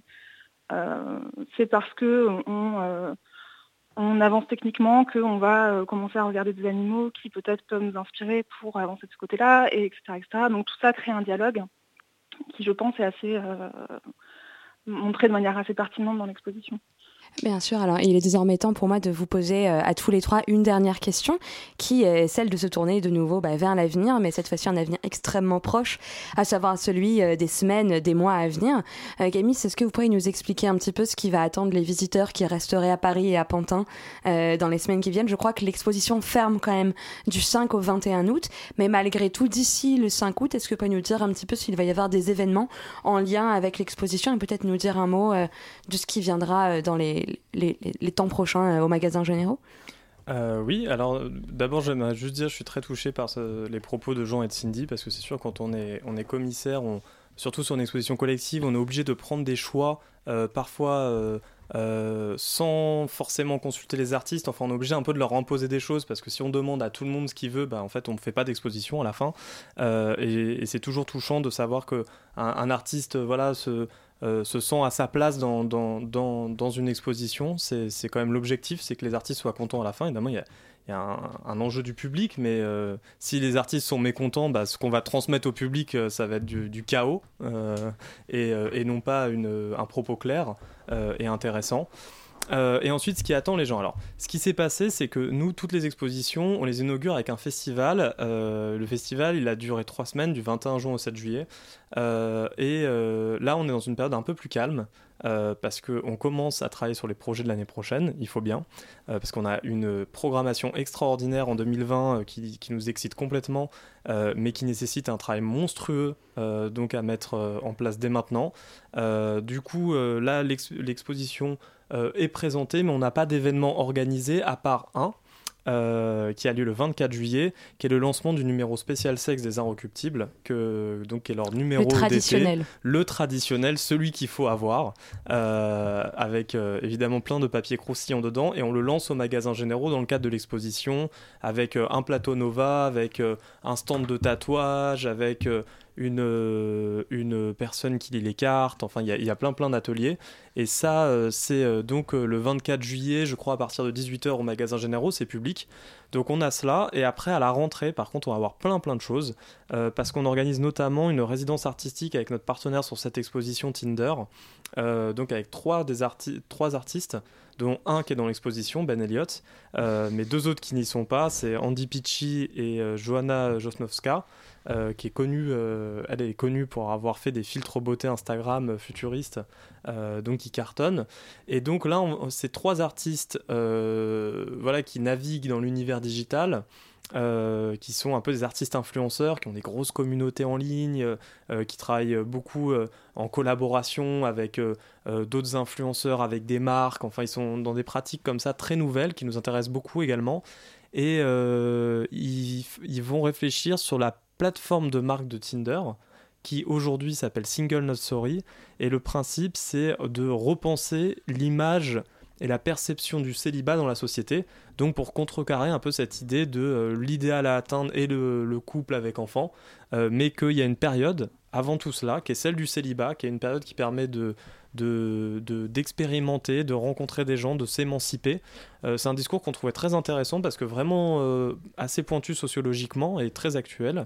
euh, c'est parce que on, euh, on avance techniquement, qu'on va euh, commencer à regarder des animaux qui peut-être peuvent nous inspirer pour avancer de ce côté-là, et etc., etc. Donc tout ça crée un dialogue qui, je pense, est assez euh, montré de manière assez pertinente dans l'exposition. Bien sûr, alors il est désormais temps pour moi de vous poser euh, à tous les trois une dernière question, qui est celle de se tourner de nouveau bah, vers l'avenir, mais cette fois-ci un avenir extrêmement proche, à savoir celui euh, des semaines, des mois à venir. Euh, Camille, est-ce que vous pourriez nous expliquer un petit peu ce qui va attendre les visiteurs qui resteraient à Paris et à Pantin euh, dans les semaines qui viennent? Je crois que l'exposition ferme quand même du 5 au 21 août, mais malgré tout, d'ici le 5 août, est-ce que vous pouvez nous dire un petit peu s'il va y avoir des événements en lien avec l'exposition et peut-être nous dire un mot de ce qui viendra euh, dans les, les, temps prochains euh, au magasin généraux? Euh, oui, alors d'abord j'aimerais juste dire je suis très touché par les propos de Jean et de Cindy parce que c'est sûr quand on est, on est commissaire, on, surtout sur une exposition collective, on est obligé de prendre des choix parfois sans forcément consulter les artistes, enfin on est obligé un peu de leur imposer des choses parce que si on demande à tout le monde ce qu'il veut, bah, en fait on ne fait pas d'exposition à la fin. Et, c'est toujours touchant de savoir que un artiste voilà se euh, se sent à sa place dans, dans, dans, dans une exposition. C'est quand même l'objectif, c'est que les artistes soient contents à la fin. Évidemment, il y a, y a un, enjeu du public, mais euh, si les artistes sont mécontents, bah, ce qu'on va transmettre au public, euh, ça va être du, du chaos et, et non pas une, un propos clair et intéressant. Euh, et ensuite, ce qui attend les gens. Alors, ce qui s'est passé, c'est que nous, toutes les expositions, on les inaugure avec un festival. Euh, le festival, il a duré trois semaines, du 21 juin au 7 juillet. Euh, et là, on est dans une période un peu plus calme. parce qu'on commence à travailler sur les projets de l'année prochaine, il faut bien, parce qu'on a une programmation extraordinaire en 2020 euh, qui, qui nous excite complètement, mais qui nécessite un travail monstrueux donc à mettre en place dès maintenant. Du coup, là, l'ex- l'exposition est présentée, mais on n'a pas d'événement organisé à part un. euh, qui a lieu le 24 juillet, qui est le lancement du numéro spécial sexe des inrecuptibles, que, donc qui est leur numéro d'été. traditionnel. Le traditionnel, celui qu'il faut avoir, euh, avec euh, évidemment plein de papiers croustillants dedans, et on le lance au magasin généraux dans le cadre de l'exposition, avec euh, un plateau Nova, avec euh, un stand de tatouage, avec euh, une, euh, une personne qui lit les cartes, enfin il y a, plein plein d'ateliers. Et ça, euh, c'est euh, donc le 24 juillet, je crois, à partir de 18h au magasin généraux, c'est public. Donc on a cela, et après à la rentrée, par contre, on va avoir plein plein de choses, parce qu'on organise notamment une résidence artistique avec notre partenaire sur cette exposition Tinder, donc avec trois, des trois artistes, dont un qui est dans l'exposition, Ben Elliott, mais deux autres qui n'y sont pas, c'est Andy Picci et Joanna Josnowska, euh, qui est connue, euh, elle est connue pour avoir fait des filtres beauté Instagram euh, futuristes, donc qui cartonnent. Et donc là, c'est trois artistes voilà, qui naviguent dans l'univers digital. qui sont un peu des artistes influenceurs, qui ont des grosses communautés en ligne, qui travaillent beaucoup en collaboration avec d'autres influenceurs, avec des marques. Enfin, ils sont dans des pratiques comme ça très nouvelles qui nous intéressent beaucoup également. Et ils vont réfléchir sur la plateforme de marque de Tinder qui aujourd'hui s'appelle Single Not Sorry. Et le principe, c'est de repenser l'image et la perception du célibat dans la société. Donc pour contrecarrer un peu cette idée de euh, l'idéal à atteindre et le, le couple avec enfant, euh, mais qu'il y a une période avant tout cela, qui est celle du célibat, qui est une période qui permet de de- de- d'expérimenter, de, rencontrer des gens, de s'émanciper. Euh, c'est un discours qu'on trouvait très intéressant parce que vraiment euh, assez pointu sociologiquement et très actuel.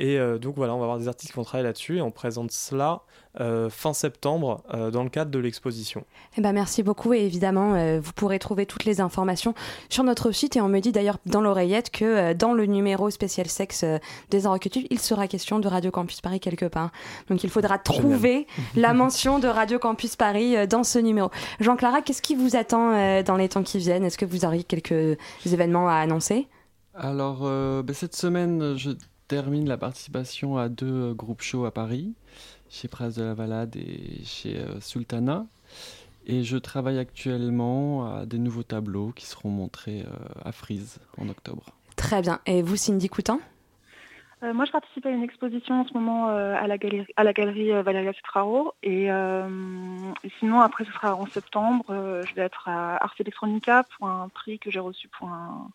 Et euh, donc voilà, on va avoir des artistes qui vont travailler là-dessus et on présente cela euh, fin septembre euh, dans le cadre de l'exposition. Eh ben, merci beaucoup et évidemment euh, vous pourrez trouver toutes les informations sur notre site et on me dit d'ailleurs dans l'oreillette que euh, dans le numéro spécial sexe euh, des Inrecuptibles il sera question de Radio Campus Paris quelque part. Donc il faudra trouver *laughs* la mention de Radio Campus Paris euh, dans ce numéro. Jean-Clara, qu'est-ce qui vous attend euh, dans les temps qui viennent? Est-ce que vous auriez quelques événements à annoncer? Alors, euh, ben, cette semaine, je termine la participation à deux euh, groupes shows à Paris, chez Prince de la Valade et chez euh, Sultana. Et je travaille actuellement à des nouveaux tableaux qui seront montrés euh, à Frise en octobre. Très bien. Et vous Cindy Coutin? Euh, moi, je participe à une exposition en ce moment euh, à la galerie, à la galerie euh, Valeria Cetraro. Et, euh, et sinon, après, ce sera en septembre. euh, je vais être à Ars Electronica pour un prix que j'ai reçu pour un-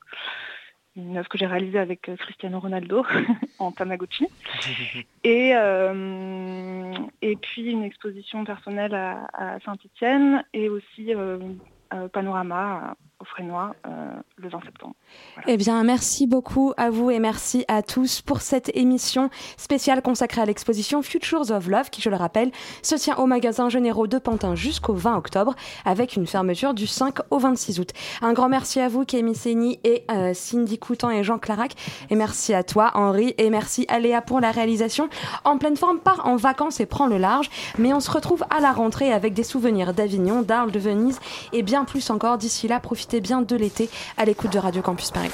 une œuvre que j'ai réalisée avec euh, Cristiano Ronaldo *laughs* en Tamagotchi. *laughs* Et, euh, et puis une exposition personnelle à, à Saint-Étienne et aussi euh, Panorama au Frénois euh, le 20 septembre. Eh bien, merci beaucoup à vous et merci à tous pour cette émission spéciale consacrée à l'exposition Futures of Love, qui, je le rappelle, se tient au magasin Généraux de Pantin jusqu'au 20 octobre, avec une fermeture du 5 au 26 août. Un grand merci à vous, Kémy Séni et euh, Cindy Coutan et Jean Clarac. Et merci à toi, Henri, et merci à Léa pour la réalisation. En pleine forme, part en vacances et prend le large, mais on se retrouve à la rentrée avec des souvenirs d'Avignon, d'Arles, de Venise et bien plus encore. D'ici là, bien de l'été à l'écoute de Radio Campus Paris.